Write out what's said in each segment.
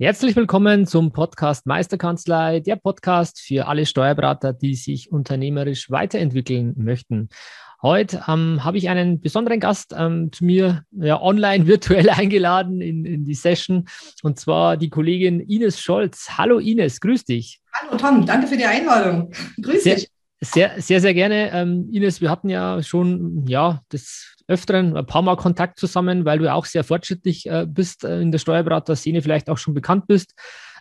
Herzlich willkommen zum Podcast Meisterkanzlei, der Podcast für alle Steuerberater, die sich unternehmerisch weiterentwickeln möchten. Heute ähm, habe ich einen besonderen Gast ähm, zu mir ja, online virtuell eingeladen in, in die Session und zwar die Kollegin Ines Scholz. Hallo Ines, grüß dich. Hallo Tom, danke für die Einladung. Grüß sehr, dich. Sehr, sehr, sehr gerne. Ähm, Ines, wir hatten ja schon ja, des Öfteren ein paar Mal Kontakt zusammen, weil du ja auch sehr fortschrittlich äh, bist äh, in der Steuerberater-Szene, vielleicht auch schon bekannt bist.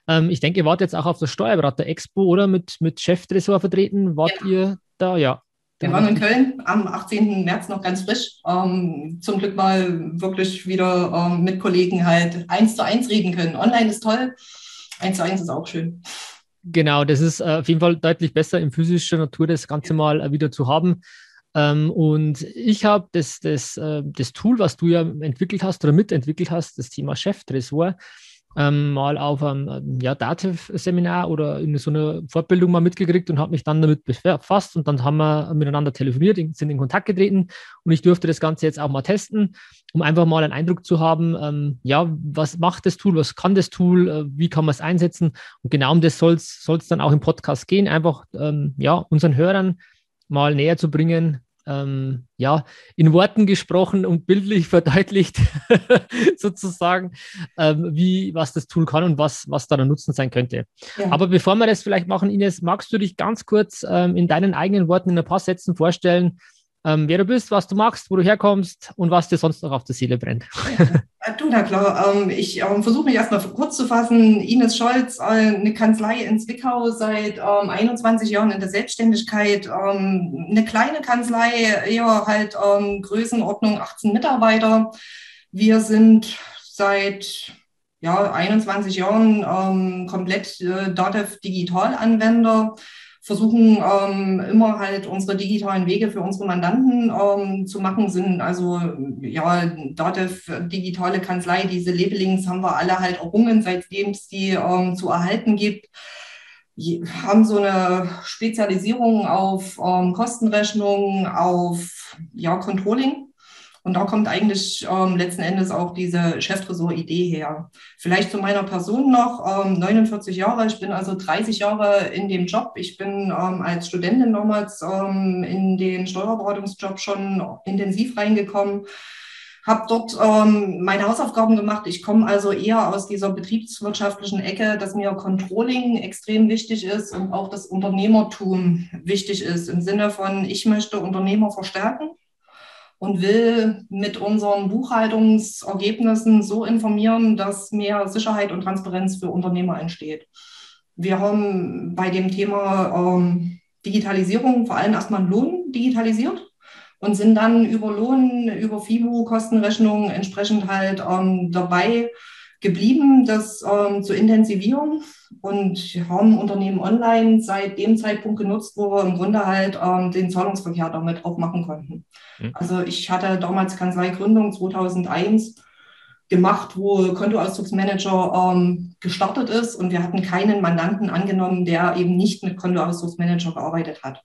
Ähm, ich denke, ihr wart jetzt auch auf der Steuerberater-Expo oder mit, mit Cheftresor vertreten. Wart ja. ihr da? Ja. Wir waren in Köln am 18. März noch ganz frisch. Ähm, zum Glück mal wirklich wieder ähm, mit Kollegen halt eins zu eins reden können. Online ist toll, eins zu eins ist auch schön. Genau, das ist äh, auf jeden Fall deutlich besser in physischer Natur, das Ganze mal äh, wieder zu haben. Ähm, und ich habe das, das, äh, das Tool, was du ja entwickelt hast oder mitentwickelt hast, das Thema Cheftresor, ähm, mal auf einem ja, Dativ-Seminar oder in so einer Fortbildung mal mitgekriegt und habe mich dann damit befasst und dann haben wir miteinander telefoniert, sind in Kontakt getreten und ich durfte das Ganze jetzt auch mal testen, um einfach mal einen Eindruck zu haben, ähm, ja, was macht das Tool, was kann das Tool, äh, wie kann man es einsetzen? Und genau um das soll es dann auch im Podcast gehen, einfach ähm, ja, unseren Hörern mal näher zu bringen, ähm, ja, in Worten gesprochen und bildlich verdeutlicht, sozusagen, ähm, wie, was das Tool kann und was, was da der Nutzen sein könnte. Ja. Aber bevor wir das vielleicht machen, Ines, magst du dich ganz kurz ähm, in deinen eigenen Worten in ein paar Sätzen vorstellen, ähm, wer du bist, was du machst, wo du herkommst und was dir sonst noch auf der Seele brennt. Ja, du, na klar. Ähm, ich ähm, versuche mich erstmal kurz zu fassen. Ines Scholz, äh, eine Kanzlei in Zwickau seit 21 ähm, Jahren in der Selbstständigkeit. Ähm, eine kleine Kanzlei, eher halt ähm, Größenordnung 18 Mitarbeiter. Wir sind seit ja, 21 Jahren komplett äh, DATEV Digital-Anwender versuchen ähm, immer halt unsere digitalen Wege für unsere Mandanten ähm, zu machen, sind also ja Datev digitale Kanzlei, diese Labelings haben wir alle halt errungen, seitdem es die ähm, zu erhalten gibt haben so eine Spezialisierung auf ähm, Kostenrechnung, auf ja, Controlling. Und da kommt eigentlich ähm, letzten Endes auch diese Cheftresor-Idee her. Vielleicht zu meiner Person noch, ähm, 49 Jahre, ich bin also 30 Jahre in dem Job. Ich bin ähm, als Studentin damals ähm, in den Steuerberatungsjob schon intensiv reingekommen habe dort ähm, meine Hausaufgaben gemacht. Ich komme also eher aus dieser betriebswirtschaftlichen Ecke, dass mir Controlling extrem wichtig ist und auch das Unternehmertum wichtig ist im Sinne von, ich möchte Unternehmer verstärken und will mit unseren Buchhaltungsergebnissen so informieren, dass mehr Sicherheit und Transparenz für Unternehmer entsteht. Wir haben bei dem Thema ähm, Digitalisierung vor allem erstmal Lohn digitalisiert und sind dann über Lohn, über FIBO, Kostenrechnungen entsprechend halt ähm, dabei, geblieben, das ähm, zu intensivieren und haben Unternehmen online seit dem Zeitpunkt genutzt, wo wir im Grunde halt ähm, den Zahlungsverkehr damit auch machen konnten. Mhm. Also ich hatte damals Kanzleigründung 2001 gemacht, wo Kontoauszugsmanager ähm, gestartet ist und wir hatten keinen Mandanten angenommen, der eben nicht mit Kontoauszugsmanager gearbeitet hat.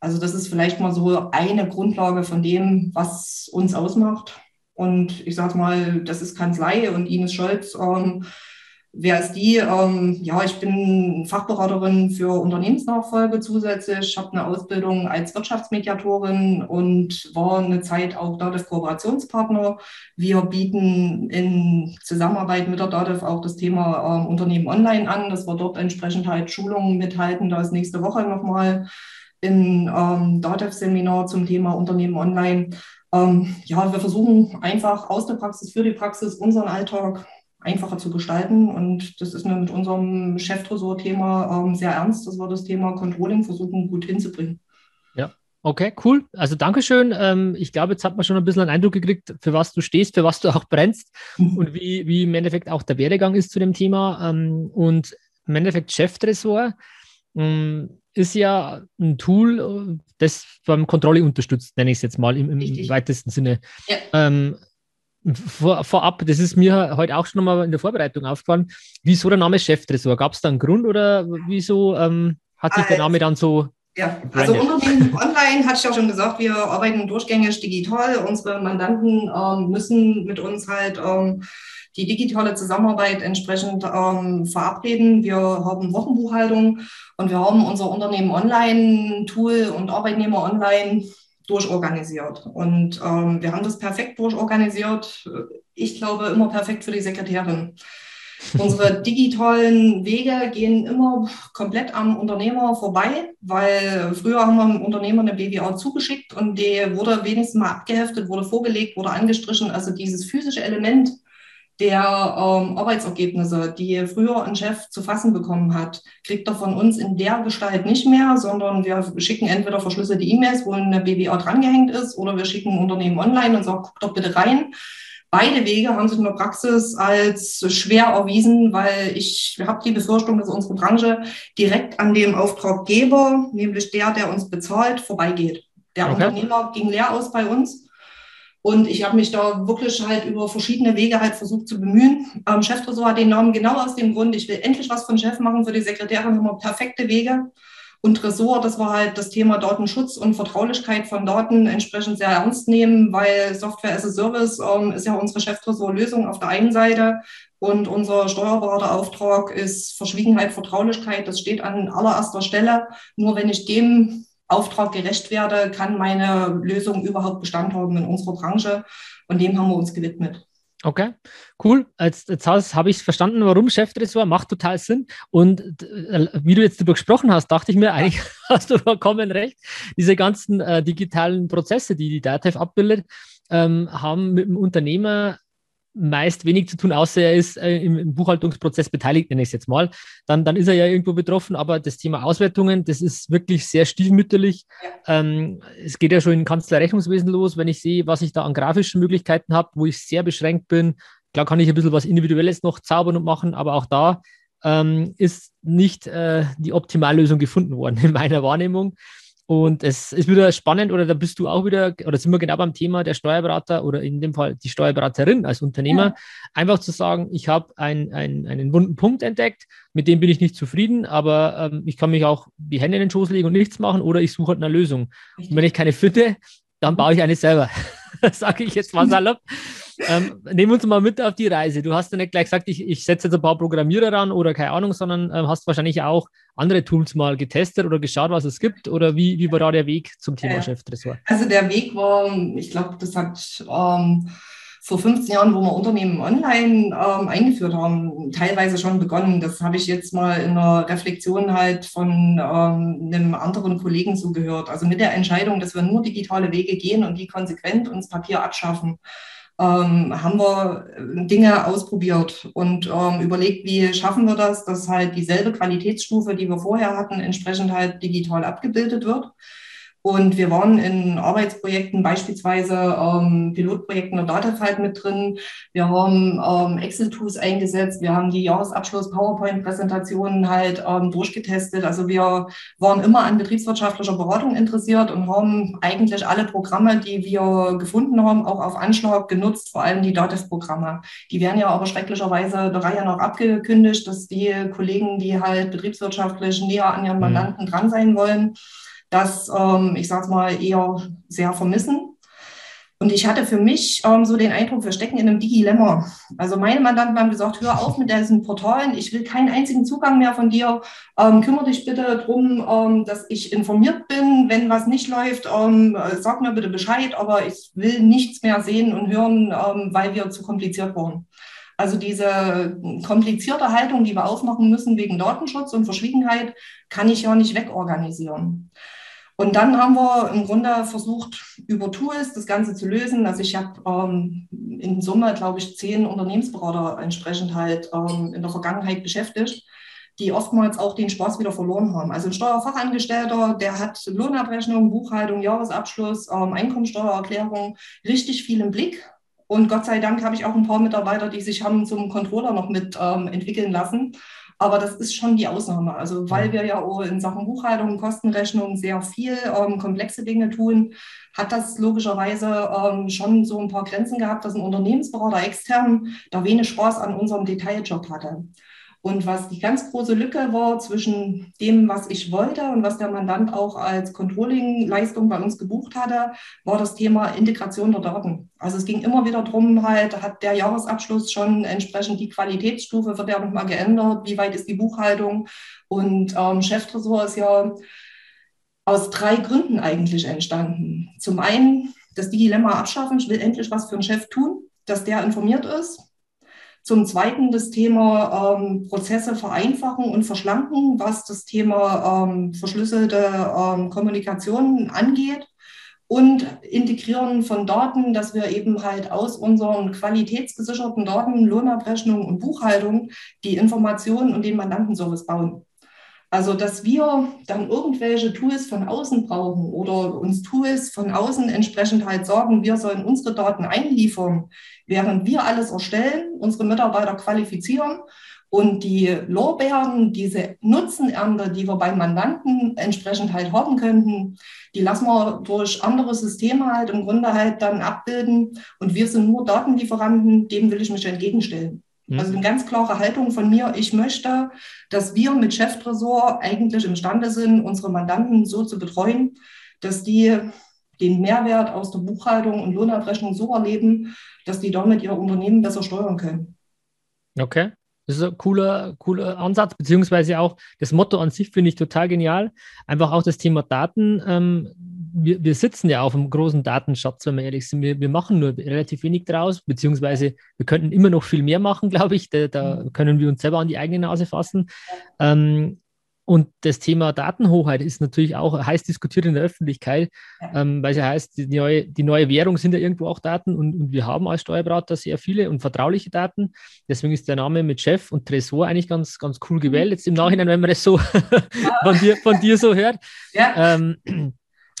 Also das ist vielleicht mal so eine Grundlage von dem, was uns ausmacht. Und ich sage mal, das ist Kanzlei und Ines Scholz. Ähm, wer ist die? Ähm, ja, ich bin Fachberaterin für Unternehmensnachfolge zusätzlich. Ich habe eine Ausbildung als Wirtschaftsmediatorin und war eine Zeit auch DATEV Kooperationspartner. Wir bieten in Zusammenarbeit mit der DATEV auch das Thema ähm, Unternehmen online an, dass wir dort entsprechend halt Schulungen mithalten. Da ist nächste Woche nochmal ein ähm, DATEV-Seminar zum Thema Unternehmen online ähm, ja, wir versuchen einfach aus der Praxis für die Praxis unseren Alltag einfacher zu gestalten. Und das ist mir mit unserem Cheftresor-Thema ähm, sehr ernst, dass wir das Thema Controlling versuchen gut hinzubringen. Ja, Okay, cool. Also Dankeschön. Ähm, ich glaube, jetzt hat man schon ein bisschen einen Eindruck gekriegt, für was du stehst, für was du auch brennst mhm. und wie, wie im Endeffekt auch der Werdegang ist zu dem Thema. Ähm, und im Endeffekt Cheftresor ähm, ist ja ein Tool, das beim Kontrolle unterstützt, nenne ich es jetzt mal im, im weitesten Sinne. Ja. Ähm, vor, vorab, das ist mir heute auch schon mal in der Vorbereitung aufgefallen, wieso der Name Cheftresor? Gab es da einen Grund oder wieso ähm, hat sich der Name dann so ja, also Unternehmen online, hatte ich ja schon gesagt, wir arbeiten durchgängig digital. Unsere Mandanten ähm, müssen mit uns halt ähm, die digitale Zusammenarbeit entsprechend ähm, verabreden. Wir haben Wochenbuchhaltung und wir haben unser Unternehmen Online-Tool und Arbeitnehmer online durchorganisiert. Und ähm, wir haben das perfekt durchorganisiert. Ich glaube, immer perfekt für die Sekretärin. Unsere digitalen Wege gehen immer komplett am Unternehmer vorbei, weil früher haben wir dem Unternehmer eine BWA zugeschickt und die wurde wenigstens mal abgeheftet, wurde vorgelegt, wurde angestrichen. Also dieses physische Element der ähm, Arbeitsergebnisse, die früher ein Chef zu fassen bekommen hat, kriegt er von uns in der Gestalt nicht mehr, sondern wir schicken entweder verschlüsselte E-Mails, wo eine BWA drangehängt ist, oder wir schicken ein Unternehmen online und sagen, guck doch bitte rein. Beide Wege haben sich in der Praxis als schwer erwiesen, weil ich habe die Befürchtung, dass unsere Branche direkt an dem Auftraggeber, nämlich der, der uns bezahlt, vorbeigeht. Der okay. Unternehmer ging leer aus bei uns. Und ich habe mich da wirklich halt über verschiedene Wege halt versucht zu bemühen. Ähm, Cheftresor hat den Namen genau aus dem Grund, ich will endlich was von Chef machen. Für die Sekretärin haben wir perfekte Wege. Und Ressort, das war halt das Thema Datenschutz und Vertraulichkeit von Daten entsprechend sehr ernst nehmen, weil Software as a Service ähm, ist ja unsere Cheftresort-Lösung auf der einen Seite und unser Steuerberaterauftrag ist Verschwiegenheit, Vertraulichkeit. Das steht an allererster Stelle. Nur wenn ich dem Auftrag gerecht werde, kann meine Lösung überhaupt Bestand haben in unserer Branche. Und dem haben wir uns gewidmet. Okay, cool. Jetzt, jetzt habe ich verstanden, warum Cheftresor macht total Sinn. Und äh, wie du jetzt darüber gesprochen hast, dachte ich mir, eigentlich hast du vollkommen recht. Diese ganzen äh, digitalen Prozesse, die die DATEV abbildet, ähm, haben mit dem Unternehmer meist wenig zu tun, außer er ist äh, im, im, Buchhaltungsprozess beteiligt, nenne ich es jetzt mal. Dann, dann ist er ja irgendwo betroffen, aber das Thema Auswertungen, das ist wirklich sehr stiefmütterlich. Ja. Ähm, es geht ja schon im Kanzlerrechnungswesen los, wenn ich sehe, was ich da an grafischen Möglichkeiten habe, wo ich sehr beschränkt bin. Klar kann ich ein bisschen was Individuelles noch zaubern und machen, aber auch da ähm, ist nicht äh, die Optimallösung gefunden worden in meiner Wahrnehmung. Und es ist wieder spannend, oder da bist du auch wieder, oder sind wir genau beim Thema der Steuerberater oder in dem Fall die Steuerberaterin als Unternehmer, ja. einfach zu sagen, ich habe ein, ein, einen wunden Punkt entdeckt, mit dem bin ich nicht zufrieden, aber ähm, ich kann mich auch die Hände in den Schoß legen und nichts machen, oder ich suche halt eine Lösung. Und wenn ich keine finde, dann baue ich eine selber. Sage ich jetzt mal salopp. Ähm, nehmen uns mal mit auf die Reise. Du hast ja nicht gleich gesagt, ich, ich setze jetzt ein paar Programmierer ran oder keine Ahnung, sondern ähm, hast wahrscheinlich auch andere Tools mal getestet oder geschaut, was es gibt? Oder wie, wie war da der Weg zum Thema äh, Cheftresor? Also der Weg war, ich glaube, das hat ähm, vor 15 Jahren, wo wir Unternehmen online ähm, eingeführt haben, teilweise schon begonnen. Das habe ich jetzt mal in einer Reflexion halt von ähm, einem anderen Kollegen zugehört. Also mit der Entscheidung, dass wir nur digitale Wege gehen und die konsequent uns Papier abschaffen. Ähm, haben wir Dinge ausprobiert und ähm, überlegt, wie schaffen wir das, dass halt dieselbe Qualitätsstufe, die wir vorher hatten, entsprechend halt digital abgebildet wird. Und wir waren in Arbeitsprojekten, beispielsweise ähm, Pilotprojekten der Datafalt mit drin. Wir haben ähm, Excel-Tools eingesetzt. Wir haben die Jahresabschluss-PowerPoint-Präsentationen halt ähm, durchgetestet. Also wir waren immer an betriebswirtschaftlicher Beratung interessiert und haben eigentlich alle Programme, die wir gefunden haben, auch auf Anschlag genutzt, vor allem die DATEV-Programme. Die werden ja aber schrecklicherweise der Reihe noch abgekündigt, dass die Kollegen, die halt betriebswirtschaftlich näher an ihren mhm. Mandanten dran sein wollen, das, ähm, ich sage mal, eher sehr vermissen. Und ich hatte für mich ähm, so den Eindruck, wir stecken in einem Digilemma. Also meine Mandanten haben gesagt, hör auf mit diesen Portalen, ich will keinen einzigen Zugang mehr von dir. Ähm, kümmere dich bitte darum, ähm, dass ich informiert bin. Wenn was nicht läuft, ähm, sag mir bitte Bescheid, aber ich will nichts mehr sehen und hören, ähm, weil wir zu kompliziert waren. Also diese komplizierte Haltung, die wir aufmachen müssen wegen Datenschutz und Verschwiegenheit, kann ich ja nicht wegorganisieren. Und dann haben wir im Grunde versucht, über Tools das Ganze zu lösen. Also ich habe ähm, in Summe, glaube ich, zehn Unternehmensberater entsprechend halt ähm, in der Vergangenheit beschäftigt, die oftmals auch den Spaß wieder verloren haben. Also ein Steuerfachangestellter, der hat Lohnabrechnung, Buchhaltung, Jahresabschluss, ähm, Einkommensteuererklärung richtig viel im Blick. Und Gott sei Dank habe ich auch ein paar Mitarbeiter, die sich haben zum Controller noch mit ähm, entwickeln lassen. Aber das ist schon die Ausnahme. Also weil wir ja in Sachen Buchhaltung, Kostenrechnung sehr viel ähm, komplexe Dinge tun, hat das logischerweise ähm, schon so ein paar Grenzen gehabt, dass ein Unternehmensberater extern da wenig Spaß an unserem Detailjob hatte. Und was die ganz große Lücke war zwischen dem, was ich wollte und was der Mandant auch als Controlling-Leistung bei uns gebucht hatte, war das Thema Integration der Daten. Also es ging immer wieder darum, halt, hat der Jahresabschluss schon entsprechend die Qualitätsstufe, wird der nochmal geändert, wie weit ist die Buchhaltung? Und ähm, Cheftresor ist ja aus drei Gründen eigentlich entstanden. Zum einen das Dilemma abschaffen, ich will endlich was für einen Chef tun, dass der informiert ist zum Zweiten das Thema ähm, Prozesse vereinfachen und verschlanken, was das Thema ähm, verschlüsselte ähm, Kommunikation angeht. Und Integrieren von Daten, dass wir eben halt aus unseren qualitätsgesicherten Daten, Lohnabrechnung und Buchhaltung die Informationen und den Mandantenservice bauen. Also, dass wir dann irgendwelche Tools von außen brauchen oder uns Tools von außen entsprechend halt sagen, wir sollen unsere Daten einliefern, während wir alles erstellen, unsere Mitarbeiter qualifizieren und die Lorbeeren, diese Nutzenernte, die wir beim Mandanten entsprechend halt haben könnten, die lassen wir durch andere Systeme halt im Grunde halt dann abbilden. Und wir sind nur Datenlieferanten, dem will ich mich entgegenstellen. Mhm. Also eine ganz klare Haltung von mir. Ich möchte, dass wir mit Cheftresor eigentlich imstande sind, unsere Mandanten so zu betreuen, dass die den Mehrwert aus der Buchhaltung und Lohnabrechnung so erleben, dass die damit ihr Unternehmen besser steuern können. Okay. Das ist ein cooler, cooler Ansatz, beziehungsweise auch das Motto an sich finde ich total genial. Einfach auch das Thema Daten. Ähm, wir, wir sitzen ja auf einem großen Datenschatz, wenn wir ehrlich sind. Wir, wir machen nur relativ wenig draus, beziehungsweise wir könnten immer noch viel mehr machen, glaube ich. Da, da, mhm. können wir uns selber an die eigene Nase fassen. Ähm, und das Thema Datenhoheit ist natürlich auch heiß diskutiert in der Öffentlichkeit, ähm, weil es ja heißt, die neue, die neue Währung sind ja irgendwo auch Daten und, und, wir haben als Steuerberater sehr viele und vertrauliche Daten. Deswegen ist der Name mit Chef und Tresor eigentlich ganz, ganz cool gewählt. Jetzt im Nachhinein, wenn man das so von, dir, von dir so hört. Ja. Ähm,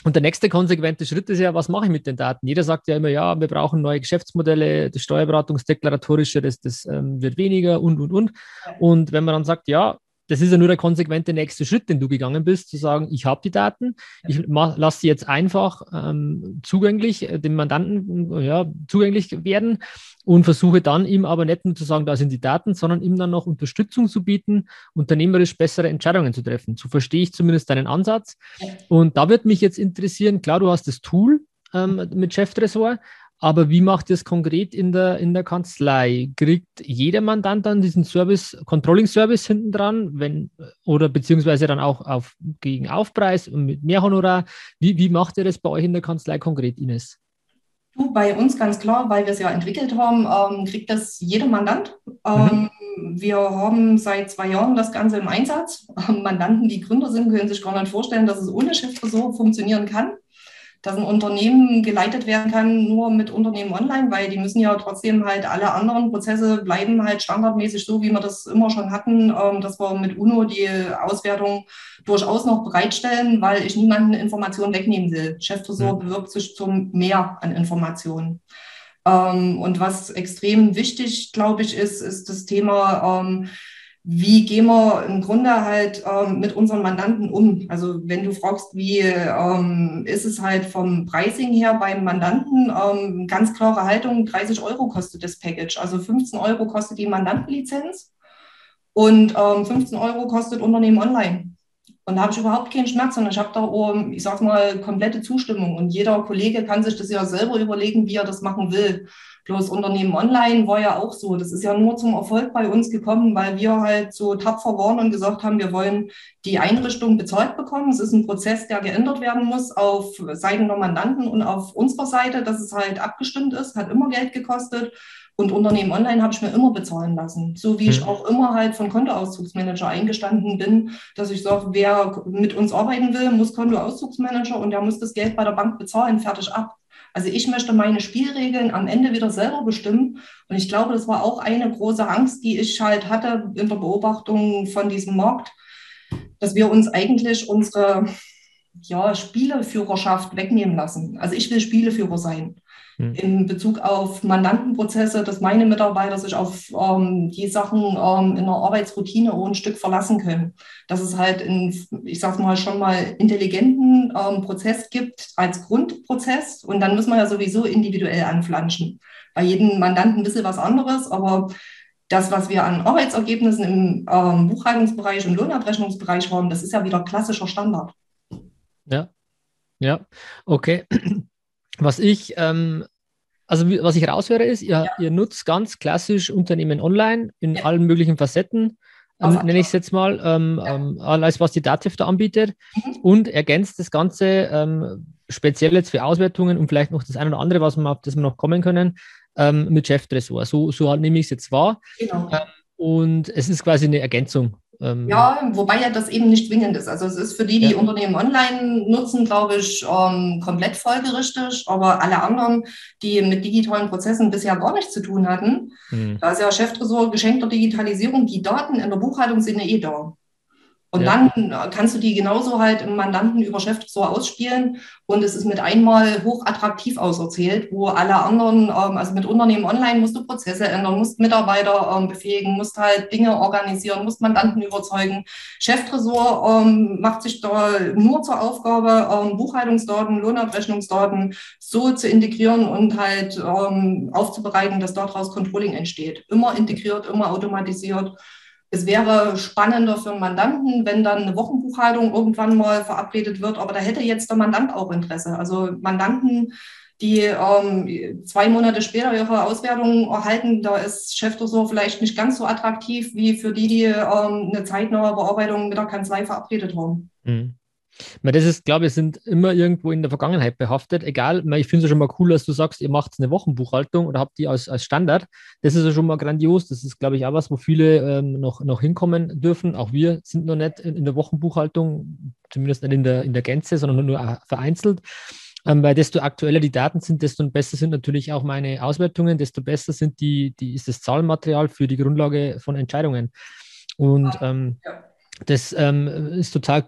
und der nächste konsequente Schritt ist ja, was mache ich mit den Daten? Jeder sagt ja immer, ja, wir brauchen neue Geschäftsmodelle, das Steuerberatungsdeklaratorische, das, das ähm, wird weniger und, und, und. Und wenn man dann sagt, ja, das ist ja nur der konsequente nächste Schritt, den du gegangen bist, zu sagen, ich habe die Daten, ich lasse sie jetzt einfach ähm, zugänglich, äh, dem Mandanten ja, zugänglich werden und versuche dann ihm aber nicht nur zu sagen, da sind die Daten, sondern ihm dann noch Unterstützung zu bieten, unternehmerisch bessere Entscheidungen zu treffen. So verstehe ich zumindest deinen Ansatz. Und da wird mich jetzt interessieren, klar, du hast das Tool ähm, mit Cheftresor, aber wie macht ihr es konkret in der, in der Kanzlei? Kriegt jeder Mandant dann diesen Service, Controlling-Service hinten dran, wenn, oder beziehungsweise dann auch auf, gegen Aufpreis und mit mehr Honorar? Wie, wie macht ihr das bei euch in der Kanzlei konkret, Ines? Du, bei uns ganz klar, weil wir es ja entwickelt haben, ähm, kriegt das jeder Mandant. Ähm, mhm. Wir haben seit zwei Jahren das Ganze im Einsatz. Ähm, Mandanten, die Gründer sind, können sich gar nicht vorstellen, dass es ohne Chefresort funktionieren kann dass ein Unternehmen geleitet werden kann nur mit Unternehmen online, weil die müssen ja trotzdem halt alle anderen Prozesse bleiben halt standardmäßig so, wie wir das immer schon hatten, ähm, dass wir mit UNO die Auswertung durchaus noch bereitstellen, weil ich niemanden Informationen wegnehmen will. Cheftresor mhm. bewirbt sich zum Mehr an Informationen. Ähm, und was extrem wichtig, glaube ich, ist, ist das Thema, ähm, wie gehen wir im Grunde halt ähm, mit unseren Mandanten um? Also wenn du fragst, wie ähm, ist es halt vom Pricing her beim Mandanten, ähm, ganz klare Haltung, 30 Euro kostet das Package. Also 15 Euro kostet die Mandantenlizenz und 15 ähm, Euro kostet Unternehmen online. Und da habe ich überhaupt keinen Schmerz, sondern ich habe da, auch, ich sag mal, komplette Zustimmung. Und jeder Kollege kann sich das ja selber überlegen, wie er das machen will. Bloß Unternehmen online war ja auch so. Das ist ja nur zum Erfolg bei uns gekommen, weil wir halt so tapfer waren und gesagt haben, wir wollen die Einrichtung bezahlt bekommen. Es ist ein Prozess, der geändert werden muss auf Seiten der Mandanten und auf unserer Seite, dass es halt abgestimmt ist, hat immer Geld gekostet. Und Unternehmen online habe ich mir immer bezahlen lassen. So wie ich mhm. auch immer halt von Kontoauszugsmanager eingestanden bin, dass ich sage, wer mit uns arbeiten will, muss Kontoauszugsmanager und der muss das Geld bei der Bank bezahlen, fertig ab. Also ich möchte meine Spielregeln am Ende wieder selber bestimmen. Und ich glaube, das war auch eine große Angst, die ich halt hatte in der Beobachtung von diesem Markt, dass wir uns eigentlich unsere ja, Spieleführerschaft wegnehmen lassen. Also ich will Spieleführer sein. Hm. In Bezug auf Mandantenprozesse, dass meine Mitarbeiter sich auf ähm, die Sachen ähm, in der Arbeitsroutine auch ein Stück verlassen können. Dass es halt in, ich sag mal, schon mal intelligenten ähm, Prozess gibt als Grundprozess. Und dann muss man ja sowieso individuell anflanschen. Bei jedem Mandanten ein bisschen was anderes, aber das, was wir an Arbeitsergebnissen im ähm, Buchhaltungsbereich und Lohnabrechnungsbereich haben, das ist ja wieder klassischer Standard. Ja, ja, okay. Was ich, ähm, also was ich raushöre, ist, ihr, ja. ihr nutzt ganz klassisch Unternehmen online in ja. allen möglichen Facetten. Ähm, nenne ich es jetzt mal, ähm, ähm, alles, was die Dativ da anbietet mhm. und ergänzt das Ganze ähm, speziell jetzt für Auswertungen und vielleicht noch das eine oder andere, was wir, auf das wir noch kommen können, ähm, mit Cheftresor. So, so nehme ich es jetzt wahr. Genau. Und es ist quasi eine Ergänzung ähm, ja, wobei ja das eben nicht zwingend ist. Also es ist für die, die ja. Unternehmen online nutzen, glaube ich, ähm, komplett folgerichtig. Aber alle anderen, die mit digitalen Prozessen bisher gar nichts zu tun hatten, mhm. da ist ja Cheftresor geschenkter Digitalisierung, die Daten in der Buchhaltung sind ja eh da. Und ja. dann kannst du die genauso halt im Mandanten über Chef so ausspielen und es ist mit einmal hoch attraktiv auserzählt, wo alle anderen, ähm, also mit Unternehmen online musst du Prozesse ändern, musst Mitarbeiter ähm, befähigen, musst halt Dinge organisieren, musst Mandanten überzeugen. Cheftresor ähm, macht sich da nur zur Aufgabe, Buchhaltungsdaten, Lohnabrechnungsdaten so zu integrieren und halt aufzubereiten, dass daraus Controlling entsteht. Immer integriert, immer automatisiert. Es wäre spannender für einen Mandanten, wenn dann eine Wochenbuchhaltung irgendwann mal verabredet wird, aber da hätte jetzt der Mandant auch Interesse. Also Mandanten, die ähm, zwei Monate später ihre Auswertung erhalten, da ist Chefdressur vielleicht nicht ganz so attraktiv wie für die, die ähm, eine zeitnahe Bearbeitung mit der Kanzlei verabredet haben. Mhm. Das ist, glaube ich, sind immer irgendwo in der Vergangenheit behaftet. Egal, ich finde es ja schon mal cool, dass du sagst, ihr macht eine Wochenbuchhaltung oder habt die als, als Standard. Das ist ja schon mal grandios. Das ist, glaube ich, auch was, wo viele ähm, noch, noch hinkommen dürfen. Auch wir sind noch nicht in, in der Wochenbuchhaltung, zumindest nicht in der, in der Gänze, sondern nur vereinzelt. Ähm, weil desto aktueller die Daten sind, desto besser sind natürlich auch meine Auswertungen, desto besser sind die, die, ist das Zahlenmaterial für die Grundlage von Entscheidungen. Und ähm, ja das ähm, ist total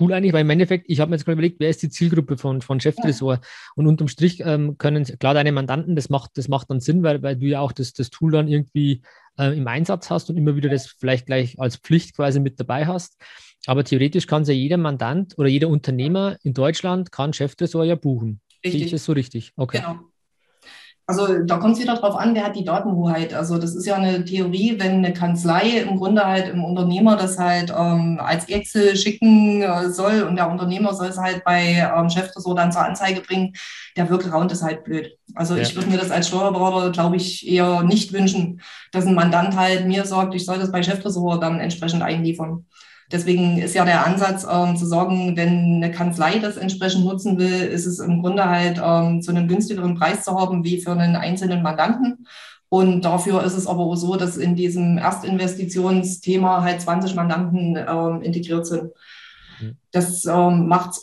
cool eigentlich, weil im Endeffekt, ich habe mir jetzt gerade überlegt, wer ist die Zielgruppe von, von Cheftresor? Ja. Und unterm Strich ähm, können, klar, deine Mandanten, das macht, das macht dann Sinn, weil, weil du ja auch das, das Tool dann irgendwie äh, im Einsatz hast und immer wieder das vielleicht gleich als Pflicht quasi mit dabei hast. Aber theoretisch kann es ja jeder Mandant oder jeder Unternehmer in Deutschland kann Cheftresor ja buchen. Richtig. Sehe ich das so richtig? Okay. Genau. Also da kommt es wieder darauf an, wer hat die Datenhoheit. Also das ist ja eine Theorie, wenn eine Kanzlei im Grunde halt im Unternehmer das halt ähm, als Excel schicken äh, soll und der Unternehmer soll es halt bei ähm, Cheftresor dann zur Anzeige bringen, der Workaround ist halt blöd. Also ja. ich würde mir das als Steuerberater, glaube ich, eher nicht wünschen, dass ein Mandant halt mir sagt, ich soll das bei Cheftresor dann entsprechend einliefern. Deswegen ist ja der Ansatz ähm, zu sagen, wenn eine Kanzlei das entsprechend nutzen will, ist es im Grunde halt ähm, zu einem günstigeren Preis zu haben wie für einen einzelnen Mandanten. Und dafür ist es aber auch so, dass in diesem Erstinvestitionsthema halt 20 Mandanten ähm, integriert sind. Mhm. Das ähm, macht es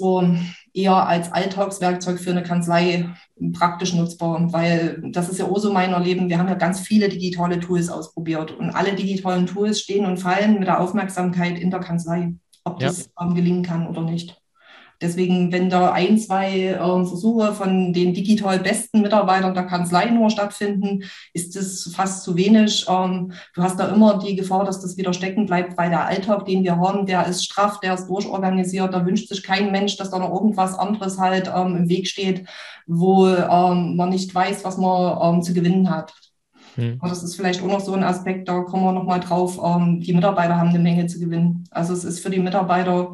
eher als Alltagswerkzeug für eine Kanzlei praktisch nutzbar, weil das ist ja auch so mein Erleben. Wir haben ja ganz viele digitale Tools ausprobiert und alle digitalen Tools stehen und fallen mit der Aufmerksamkeit in der Kanzlei, ob ja. das ähm, gelingen kann oder nicht. Deswegen, wenn da ein, zwei ähm, Versuche von den digital besten Mitarbeitern der Kanzlei nur stattfinden, ist das fast zu wenig. Ähm, du hast da immer die Gefahr, dass das wieder stecken bleibt, weil der Alltag, den wir haben, der ist straff, der ist durchorganisiert. Da wünscht sich kein Mensch, dass da noch irgendwas anderes halt ähm, im Weg steht, wo ähm, man nicht weiß, was man ähm, zu gewinnen hat. Hm. Das ist vielleicht auch noch so ein Aspekt, da kommen wir nochmal drauf. Ähm, die Mitarbeiter haben eine Menge zu gewinnen. Also es ist für die Mitarbeiter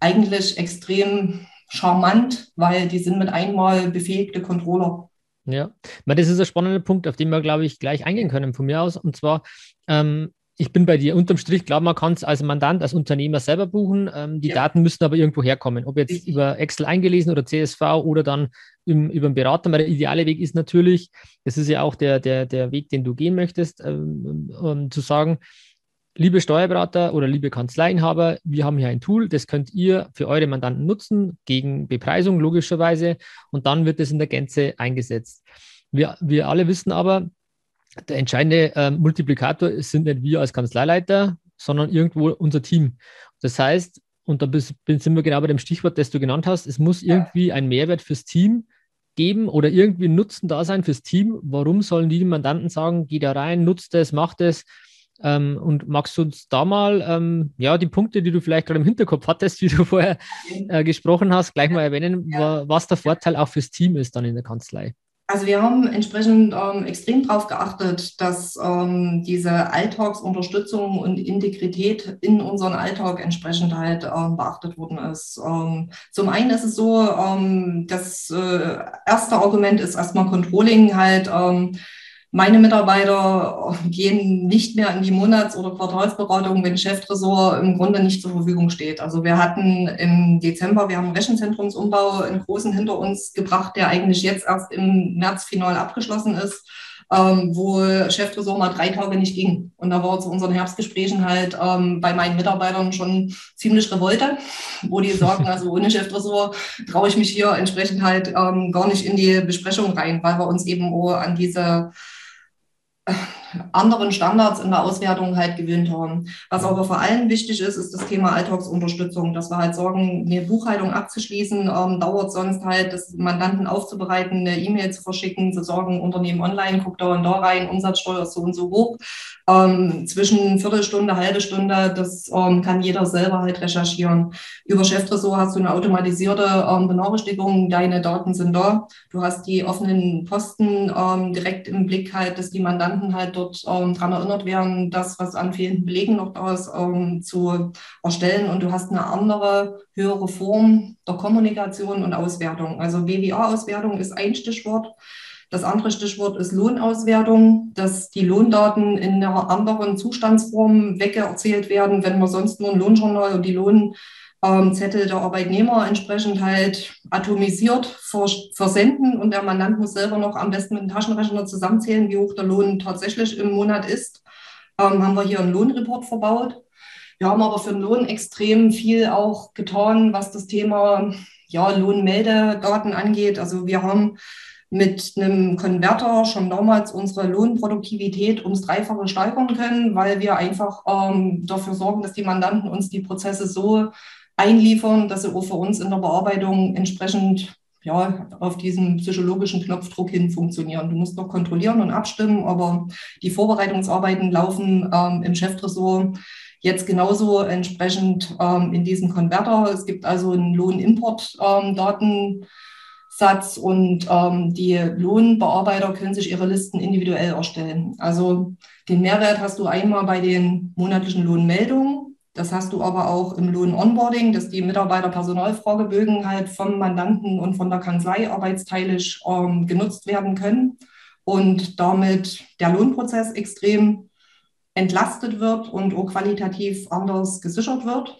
eigentlich extrem charmant, weil die sind mit einmal befähigte Controller. Ja, das ist ein spannender Punkt, auf den wir, glaube ich, gleich eingehen können von mir aus. Und zwar, ähm, ich bin bei dir. Unterm Strich, glaube man kann es als Mandant, als Unternehmer selber buchen. Ähm, die ja. Daten müssen aber irgendwo herkommen. Ob jetzt über Excel eingelesen oder CSV oder dann im, über einen Berater. Weil der ideale Weg ist natürlich, das ist ja auch der, der, der Weg, den du gehen möchtest, ähm, ähm, zu sagen, liebe Steuerberater oder liebe Kanzleienhaber, wir haben hier ein Tool, das könnt ihr für eure Mandanten nutzen, gegen Bepreisung logischerweise, und dann wird es in der Gänze eingesetzt. Wir, wir alle wissen aber, der entscheidende äh, Multiplikator sind nicht wir als Kanzleileiter, sondern irgendwo unser Team. Das heißt, und da sind wir genau bei dem Stichwort, das du genannt hast, es muss irgendwie ein Mehrwert fürs Team geben oder irgendwie Nutzen da sein fürs Team. Warum sollen die Mandanten sagen, geh da rein, nutzt es, macht es? Ähm, und magst du uns da mal ähm, ja, die Punkte, die du vielleicht gerade im Hinterkopf hattest, wie du vorher äh, gesprochen hast, gleich mal erwähnen, ja. was der Vorteil auch fürs Team ist dann in der Kanzlei? Also wir haben entsprechend ähm, extrem darauf geachtet, dass ähm, diese Alltagsunterstützung und Integrität in unseren Alltag entsprechend halt ähm, beachtet worden ist. Ähm, zum einen ist es so, ähm, das äh, erste Argument ist erstmal Controlling halt ähm, meine Mitarbeiter gehen nicht mehr in die Monats- oder Quartalsberatung, wenn Cheftresor im Grunde nicht zur Verfügung steht. Also wir hatten im Dezember, wir haben einen Rechenzentrumsumbau in Großen hinter uns gebracht, der eigentlich jetzt erst im März final abgeschlossen ist. Ähm, wo Cheftresor mal drei Tage nicht ging. Und da war zu unseren Herbstgesprächen halt ähm, bei meinen Mitarbeitern schon ziemlich Revolte, wo die sagen, also ohne Cheftresor traue ich mich hier entsprechend halt ähm, gar nicht in die Besprechung rein, weil wir uns eben an diese anderen Standards in der Auswertung halt gewöhnt haben. Was aber vor allem wichtig ist, ist das Thema Alltagsunterstützung, dass wir halt sorgen, eine Buchhaltung abzuschließen, ähm, dauert sonst halt, das Mandanten aufzubereiten, eine E-Mail zu verschicken, zu sagen, Unternehmen online, guckt da und da rein, Umsatzsteuer ist so und so hoch. Ähm, zwischen Viertelstunde, halbe Stunde, das ähm, kann jeder selber halt recherchieren. Über Cheftresor hast du eine automatisierte ähm, Benachrichtigung, deine Daten sind da. Du hast die offenen Posten ähm, direkt im Blick halt, dass die Mandanten halt dort ähm, daran erinnert werden, das, was an fehlenden Belegen noch da ist, ähm, zu erstellen. Und du hast eine andere, höhere Form der Kommunikation und Auswertung. Also BWA-Auswertung ist ein Stichwort. Das andere Stichwort ist Lohnauswertung, dass die Lohndaten in einer anderen Zustandsform weggeerzählt werden, wenn man sonst nur ein Lohnjournal und die Lohnzettel der Arbeitnehmer entsprechend halt atomisiert versenden und der Mandant muss selber noch am besten mit dem Taschenrechner zusammenzählen, wie hoch der Lohn tatsächlich im Monat ist. Ähm, haben wir hier einen Lohnreport verbaut. Wir haben aber für den Lohn extrem viel auch getan, was das Thema ja, Lohnmeldedaten angeht. Also wir haben mit einem Konverter schon damals unsere Lohnproduktivität ums Dreifache steigern können, weil wir einfach ähm, dafür sorgen, dass die Mandanten uns die Prozesse so einliefern, dass sie auch für uns in der Bearbeitung entsprechend ja, auf diesen psychologischen Knopfdruck hin funktionieren. Du musst noch kontrollieren und abstimmen, aber die Vorbereitungsarbeiten laufen ähm, im Cheftresort jetzt genauso entsprechend ähm, in diesem Konverter. Es gibt also einen Lohnimportdaten. Ähm, Satz und ähm, die Lohnbearbeiter können sich ihre Listen individuell erstellen. Also den Mehrwert hast du einmal bei den monatlichen Lohnmeldungen. Das hast du aber auch im Lohn-Onboarding, dass die Mitarbeiter Personalfragebögen halt vom Mandanten und von der Kanzlei arbeitsteilig ähm, genutzt werden können und damit der Lohnprozess extrem entlastet wird und auch qualitativ anders gesichert wird.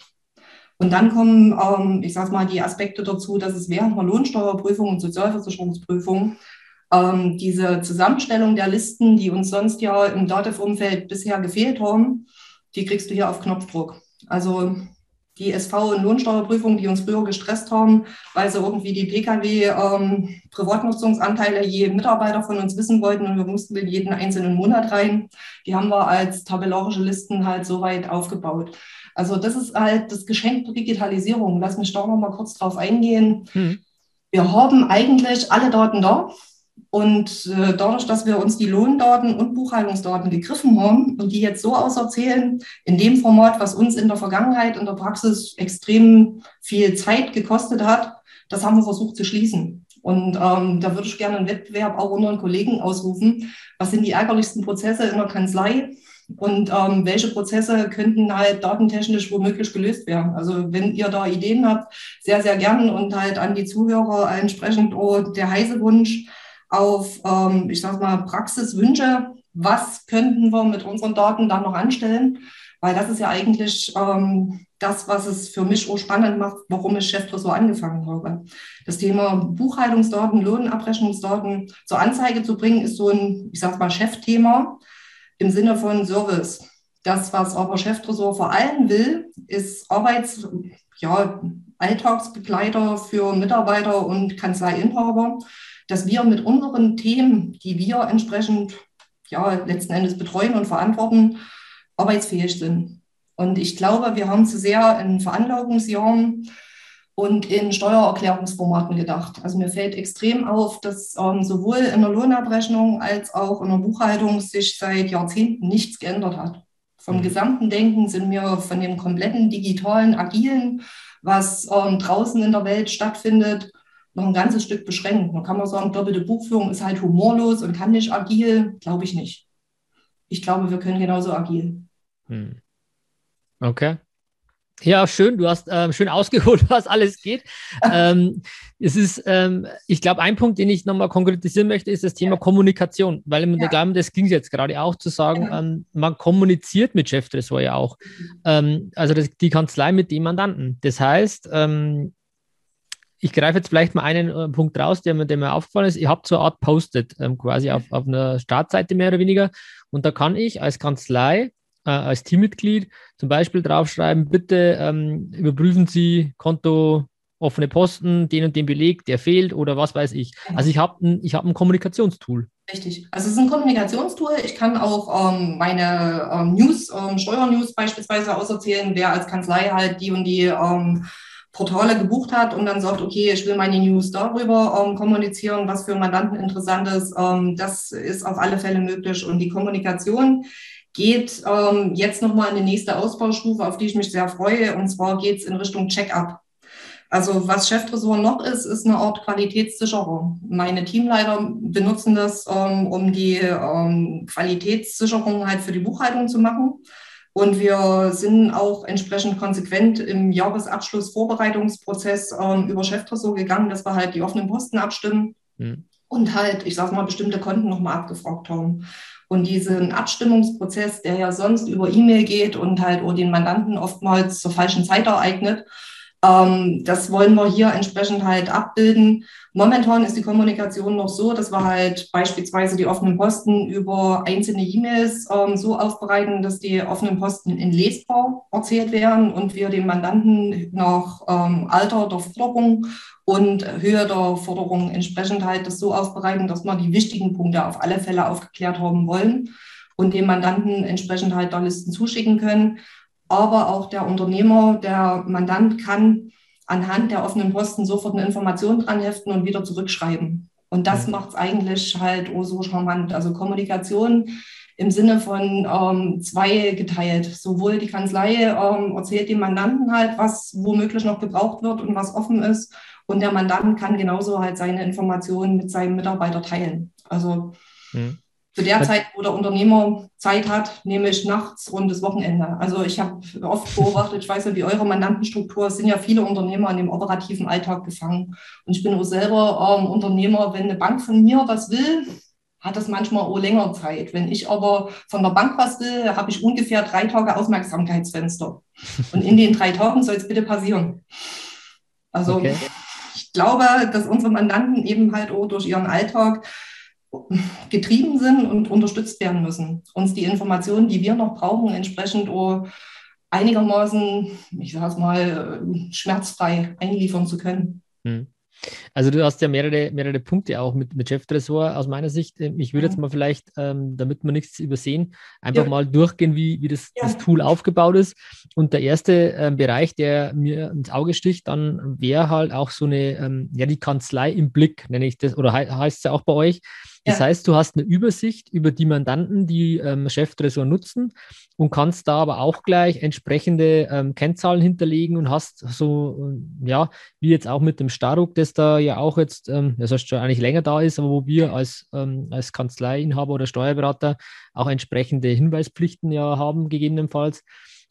Und dann kommen, ähm, ich sage mal, die Aspekte dazu, dass es während einer Lohnsteuerprüfung und Sozialversicherungsprüfung ähm, diese Zusammenstellung der Listen, die uns sonst ja im DATEV-Umfeld bisher gefehlt haben, die kriegst du hier auf Knopfdruck. Also die SV- und Lohnsteuerprüfung, die uns früher gestresst haben, weil sie irgendwie die Pkw-Privatnutzungsanteile ähm, je Mitarbeiter von uns wissen wollten und wir mussten in jeden einzelnen Monat rein. Die haben wir als tabellarische Listen halt so weit aufgebaut. Also das ist halt das Geschenk der Digitalisierung. Lass mich da noch mal kurz drauf eingehen. Mhm. Wir haben eigentlich alle Daten da. Und äh, dadurch, dass wir uns die Lohndaten und Buchhaltungsdaten gegriffen haben und die jetzt so auserzählen, in dem Format, was uns in der Vergangenheit in der Praxis extrem viel Zeit gekostet hat, das haben wir versucht zu schließen. Und ähm, da würde ich gerne einen Wettbewerb auch unter den Kollegen ausrufen. Was sind die ärgerlichsten Prozesse in der Kanzlei? Und ähm, welche Prozesse könnten halt datentechnisch womöglich gelöst werden. Also wenn ihr da Ideen habt, sehr, sehr gern und halt an die Zuhörer entsprechend oh, der heiße Wunsch auf, ähm, ich sag mal, Praxiswünsche, was könnten wir mit unseren Daten dann noch anstellen? Weil das ist ja eigentlich ähm, das, was es für mich auch spannend macht, warum ich Cheftresor angefangen habe. Das Thema Buchhaltungsdaten, Lohnabrechnungsdaten zur Anzeige zu bringen, ist so ein, ich sag mal, Chefthema im Sinne von Service. Das, was aber Cheftresor vor allem will, ist Arbeits, ja, Alltagsbegleiter für Mitarbeiter und Kanzleiinhaber, dass wir mit unseren Themen, die wir entsprechend ja, letzten Endes betreuen und verantworten, arbeitsfähig sind. Und ich glaube, wir haben zu sehr in Veranlagungsjahren und in Steuererklärungsformaten gedacht. Also mir fällt extrem auf, dass ähm, sowohl in der Lohnabrechnung als auch in der Buchhaltung sich seit Jahrzehnten nichts geändert hat. Vom mhm. gesamten Denken sind wir von dem kompletten digitalen, agilen, was ähm, draußen in der Welt stattfindet, noch ein ganzes Stück beschränkt. Man kann man sagen, doppelte Buchführung ist halt humorlos und kann nicht agil. Glaube ich nicht. Ich glaube, wir können genauso agil. Mhm. Okay. Ja, schön. Du hast ähm, schön ausgeholt, was alles geht. ähm, es ist, ähm, ich glaube, ein Punkt, den ich nochmal konkretisieren möchte, ist das Thema ja. Kommunikation, weil im ja. das ging jetzt gerade auch zu sagen, ja. ähm, man kommuniziert mit Cheftresor ja auch. Ähm, also das, die Kanzlei mit dem Mandanten. Das heißt, ähm, ich greife jetzt vielleicht mal einen äh, Punkt raus, der mir, der mir aufgefallen ist. Ihr habt so eine Art Post-it ähm, quasi auf, auf einer Startseite mehr oder weniger. Und da kann ich als Kanzlei äh, als Teammitglied zum Beispiel draufschreiben, bitte ähm, überprüfen Sie Konto offene Posten, den und den Beleg, der fehlt oder was weiß ich. Genau. Also ich habe ein, hab ein Kommunikationstool. Richtig. Also es ist ein Kommunikationstool. Ich kann auch ähm, meine ähm, News, ähm, Steuernews beispielsweise auserzählen, wer als Kanzlei halt die und die ähm, Portale gebucht hat und dann sagt, okay, ich will meine News darüber ähm, kommunizieren, was für Mandanten interessant ist. Ähm, das ist auf alle Fälle möglich. Und die Kommunikation geht ähm, jetzt nochmal in die nächste Ausbaustufe, auf die ich mich sehr freue. Und zwar geht es in Richtung Check-up. Also was Cheftresor noch ist, ist eine Art Qualitätssicherung. Meine Teamleiter benutzen das, ähm, um die ähm, Qualitätssicherung halt für die Buchhaltung zu machen. Und wir sind auch entsprechend konsequent im Jahresabschlussvorbereitungsprozess ähm, über Cheftresor gegangen, dass wir halt die offenen Posten abstimmen mhm. und halt, ich sag mal, bestimmte Konten nochmal abgefragt haben. Und diesen Abstimmungsprozess, der ja sonst über E-Mail geht und halt oder den Mandanten oftmals zur falschen Zeit ereignet, ähm, das wollen wir hier entsprechend halt abbilden. Momentan ist die Kommunikation noch so, dass wir halt beispielsweise die offenen Posten über einzelne E-Mails ähm, so aufbereiten, dass die offenen Posten in lesbar erzählt werden und wir den Mandanten nach ähm, Alter der Forderung und Höhe der Forderung entsprechend halt das so aufbereiten, dass wir die wichtigen Punkte auf alle Fälle aufgeklärt haben wollen und dem Mandanten entsprechend halt da Listen zuschicken können aber auch der Unternehmer, der Mandant kann anhand der offenen Posten sofort eine Information dran heften und wieder zurückschreiben. Und das ja. macht es eigentlich halt oh so charmant. Also Kommunikation im Sinne von ähm, zwei geteilt. Sowohl die Kanzlei ähm, erzählt dem Mandanten halt, was womöglich noch gebraucht wird und was offen ist. Und der Mandant kann genauso halt seine Informationen mit seinem Mitarbeiter teilen. Also mhm zu der Zeit, wo der Unternehmer Zeit hat, nämlich nachts und das Wochenende. Also ich habe oft beobachtet, ich weiß ja, wie eure Mandantenstruktur ist, sind ja viele Unternehmer in dem operativen Alltag gefangen. Und ich bin auch selber ähm, Unternehmer, wenn eine Bank von mir was will, hat das manchmal auch länger Zeit. Wenn ich aber von der Bank was will, habe ich ungefähr drei Tage Aufmerksamkeitsfenster. Und in den drei Tagen soll es bitte passieren. Also okay. ich glaube, dass unsere Mandanten eben halt auch durch ihren Alltag getrieben sind und unterstützt werden müssen. Uns die Informationen, die wir noch brauchen, entsprechend einigermaßen, ich sage es mal, schmerzfrei einliefern zu können. Hm. Also du hast ja mehrere, mehrere Punkte auch mit, mit Cheftresor aus meiner Sicht. Ähm, ich würde jetzt mhm. mal vielleicht, ähm, damit wir nichts übersehen, einfach ja. mal durchgehen, wie, wie das, ja. das Tool aufgebaut ist. Und der erste ähm, Bereich, der mir ins Auge sticht, dann wäre halt auch so eine, ähm, ja, die Kanzlei im Blick, nenne ich das, oder he heißt es ja auch bei euch. Das ja. heißt, du hast eine Übersicht über die Mandanten, die ähm, Cheftresor nutzen und kannst da aber auch gleich entsprechende ähm, Kennzahlen hinterlegen und hast so, äh, ja, wie jetzt auch mit dem Staruk, das da ja auch jetzt, ähm, das heißt schon eigentlich länger da ist, aber wo wir als, ähm, als Kanzleiinhaber oder Steuerberater auch entsprechende Hinweispflichten ja haben, gegebenenfalls,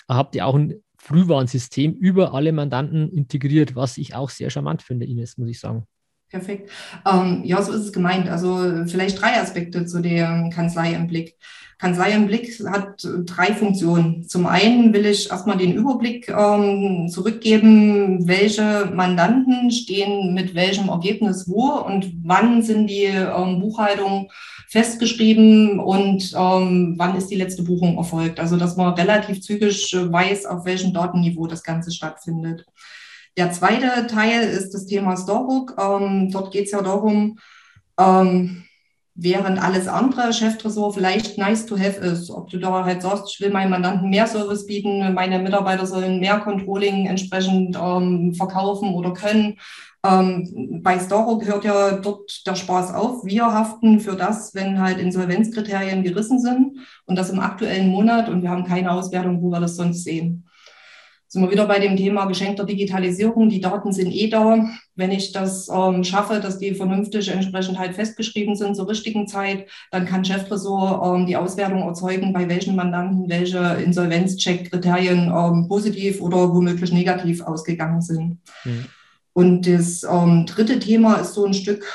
habt ihr auch ein Frühwarnsystem über alle Mandanten integriert, was ich auch sehr charmant finde, Ines, muss ich sagen. Perfekt. Ähm, ja, so ist es gemeint. Also vielleicht drei Aspekte zu der Kanzlei im Blick. Kanzlei im Blick hat drei Funktionen. Zum einen will ich erstmal den Überblick ähm, zurückgeben, welche Mandanten stehen mit welchem Ergebnis wo und wann sind die ähm, Buchhaltungen festgeschrieben und ähm, wann ist die letzte Buchung erfolgt. Also dass man relativ zügig weiß, auf welchem Datenniveau das Ganze stattfindet. Der zweite Teil ist das Thema Storebook. Ähm, dort geht es ja darum, ähm, während alles andere Cheftresor vielleicht nice to have ist. Ob du da halt sagst, ich will meinen Mandanten mehr Service bieten, meine Mitarbeiter sollen mehr Controlling entsprechend ähm, verkaufen oder können. Ähm, bei Storo hört ja dort der Spaß auf. Wir haften für das, wenn halt Insolvenzkriterien gerissen sind und das im aktuellen Monat und wir haben keine Auswertung, wo wir das sonst sehen sind wir wieder bei dem Thema geschenkter Digitalisierung. Die Daten sind eh da. Wenn ich das ähm, schaffe, dass die vernünftig entsprechend halt festgeschrieben sind zur richtigen Zeit, dann kann Cheftresor ähm, die Auswertung erzeugen, bei welchen Mandanten welche Insolvenzcheck-Kriterien ähm, positiv oder womöglich negativ ausgegangen sind. Mhm. Und das ähm, dritte Thema ist so ein Stück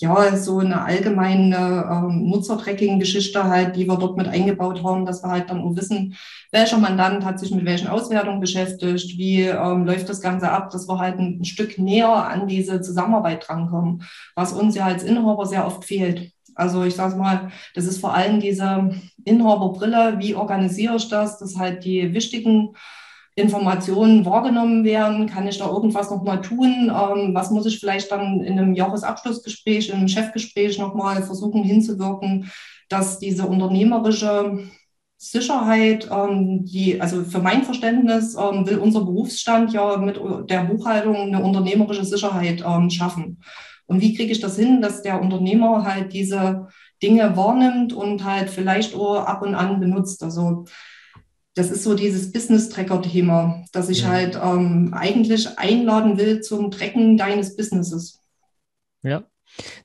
ja, so eine allgemeine ähm, Nutzer-Tracking-Geschichte halt, die wir dort mit eingebaut haben, dass wir halt dann auch wissen, welcher Mandant hat sich mit welchen Auswertungen beschäftigt, wie ähm, läuft das Ganze ab, dass wir halt ein, ein Stück näher an diese Zusammenarbeit drankommen, was uns ja als Inhaber sehr oft fehlt. Also ich sage mal, das ist vor allem diese Inhaberbrille, wie organisiere ich das, dass halt die wichtigen Informationen wahrgenommen werden? Kann ich da irgendwas nochmal tun? Ähm, was muss ich vielleicht dann in einem Jahresabschlussgespräch, in einem Chefgespräch nochmal versuchen hinzuwirken, dass diese unternehmerische Sicherheit, ähm, die, also für mein Verständnis ähm, will unser Berufsstand ja mit der Buchhaltung eine unternehmerische Sicherheit ähm, schaffen. Und wie kriege ich das hin, dass der Unternehmer halt diese Dinge wahrnimmt und halt vielleicht auch ab und an benutzt? Also das ist so dieses Business-Tracker-Thema, dass ich ja. halt ähm, eigentlich einladen will zum Tracken deines Businesses. Ja,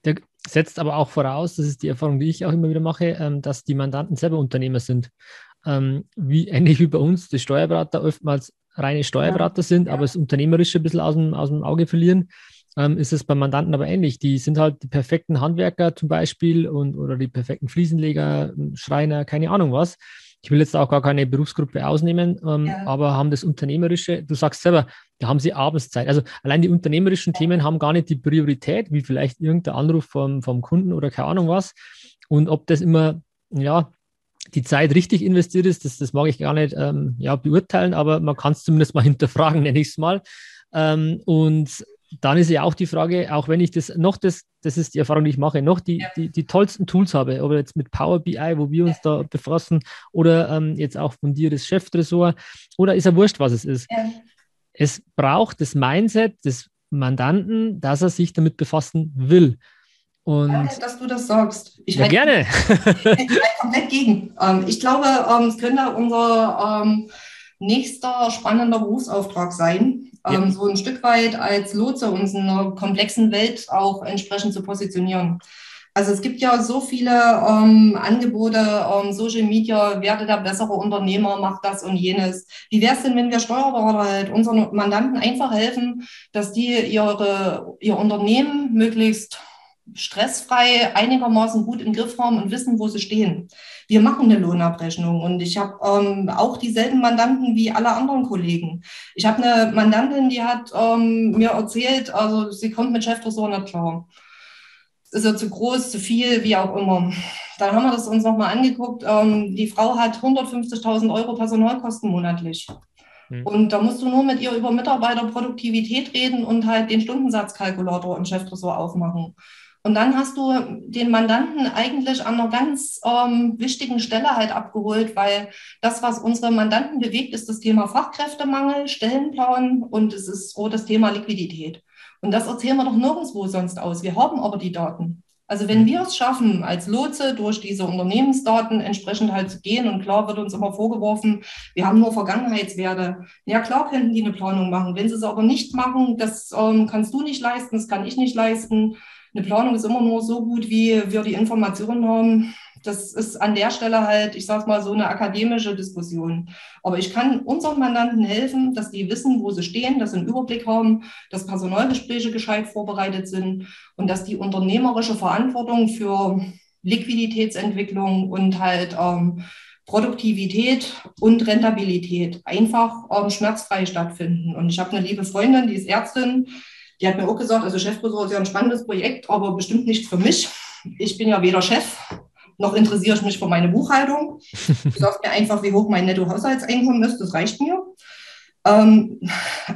der setzt aber auch voraus, das ist die Erfahrung, die ich auch immer wieder mache, ähm, dass die Mandanten selber Unternehmer sind. Ähm, wie, ähnlich wie bei uns, die Steuerberater oftmals reine Steuerberater ja. sind, ja. aber das Unternehmerische ein bisschen aus dem, aus dem Auge verlieren. Ähm, ist es beim Mandanten aber ähnlich. Die sind halt die perfekten Handwerker zum Beispiel und, oder die perfekten Fliesenleger, Schreiner, keine Ahnung was ich will jetzt auch gar keine Berufsgruppe ausnehmen, ähm, ja. aber haben das Unternehmerische, du sagst selber, da haben sie abends Zeit. Also allein die unternehmerischen. Themen haben gar nicht die Priorität, wie vielleicht irgendein Anruf vom, vom Kunden oder keine Ahnung was. Und ob das immer, ja, die Zeit richtig investiert ist, das, das mag ich gar nicht ähm, ja, beurteilen, aber man kann es zumindest mal hinterfragen, nenne ich es mal. Ähm, und dann ist ja auch die Frage, auch wenn ich das noch das, das ist die Erfahrung, die ich mache, noch die, ja. die, die tollsten Tools habe, ob jetzt mit Power BI, wo wir uns da befassen, oder ähm, jetzt auch von dir das Cheftresor, oder ist ja wurscht, was es ist. Ja. Es braucht das Mindset des Mandanten, dass er sich damit befassen will. Und Danke, dass du das sagst. Ich ja, gerne. ich halte komplett gegen. Ähm, ich glaube, ähm, es könnte unser ähm, nächster spannender Berufsauftrag sein, ja. ähm, so ein Stück weit als Lotse uns in einer komplexen Welt auch entsprechend zu positionieren. Also es gibt ja so viele ähm, Angebote, ähm, Social Media, werde der bessere Unternehmer, macht das und jenes. Wie wäre es denn, wenn wir Steuerberater halt unseren Mandanten einfach helfen, dass die ihre, ihr Unternehmen möglichst stressfrei einigermaßen gut im Griff haben und wissen, wo sie stehen. Wir machen eine Lohnabrechnung und ich habe ähm, auch dieselben Mandanten wie alle anderen Kollegen. Ich habe eine Mandantin, die hat ähm, mir erzählt, also sie kommt mit Cheftresor nicht klar. Ist ja zu groß, zu viel, wie auch immer. Dann haben wir das uns nochmal angeguckt. Ähm, die Frau hat 150.000 Euro Personalkosten monatlich. Hm. Und da musst du nur mit ihr über Mitarbeiterproduktivität reden und halt den Stundensatzkalkulator im Cheftresor aufmachen. Und dann hast du den Mandanten eigentlich an einer ganz ähm, wichtigen Stelle halt abgeholt, weil das, was unsere Mandanten bewegt, ist das Thema Fachkräftemangel, Stellenplan und es ist so das Thema Liquidität. Und das erzählen wir doch nirgendwo sonst aus. Wir haben aber die Daten. Also wenn wir es schaffen, als Lotse durch diese Unternehmensdaten entsprechend halt zu gehen, und klar wird uns immer vorgeworfen, wir haben nur Vergangenheitswerte. Ja, klar könnten die eine Planung machen. Wenn sie es aber nicht machen, das ähm, kannst du nicht leisten, das kann ich nicht leisten eine Planung ist immer nur so gut, wie wir die Informationen haben, Das ist an der Stelle halt, ich sage mal, so eine akademische Diskussion. Aber ich kann unseren Mandanten helfen, dass die wissen, wo sie stehen, dass sie einen Überblick haben, dass Personalgespräche gescheit vorbereitet sind und dass die unternehmerische Verantwortung für Liquiditätsentwicklung und halt ähm, Produktivität und Rentabilität einfach ähm, schmerzfrei stattfinden. Und ich habe eine liebe Freundin, die ist Ärztin, die hat mir auch gesagt, also Chefresort ist ja ein spannendes Projekt, aber bestimmt nicht für mich. Ich bin ja weder Chef, noch interessiere ich mich für meine Buchhaltung. Du sagst mir einfach, wie hoch mein Nettohaushaltseinkommen ist, das reicht mir. Ähm,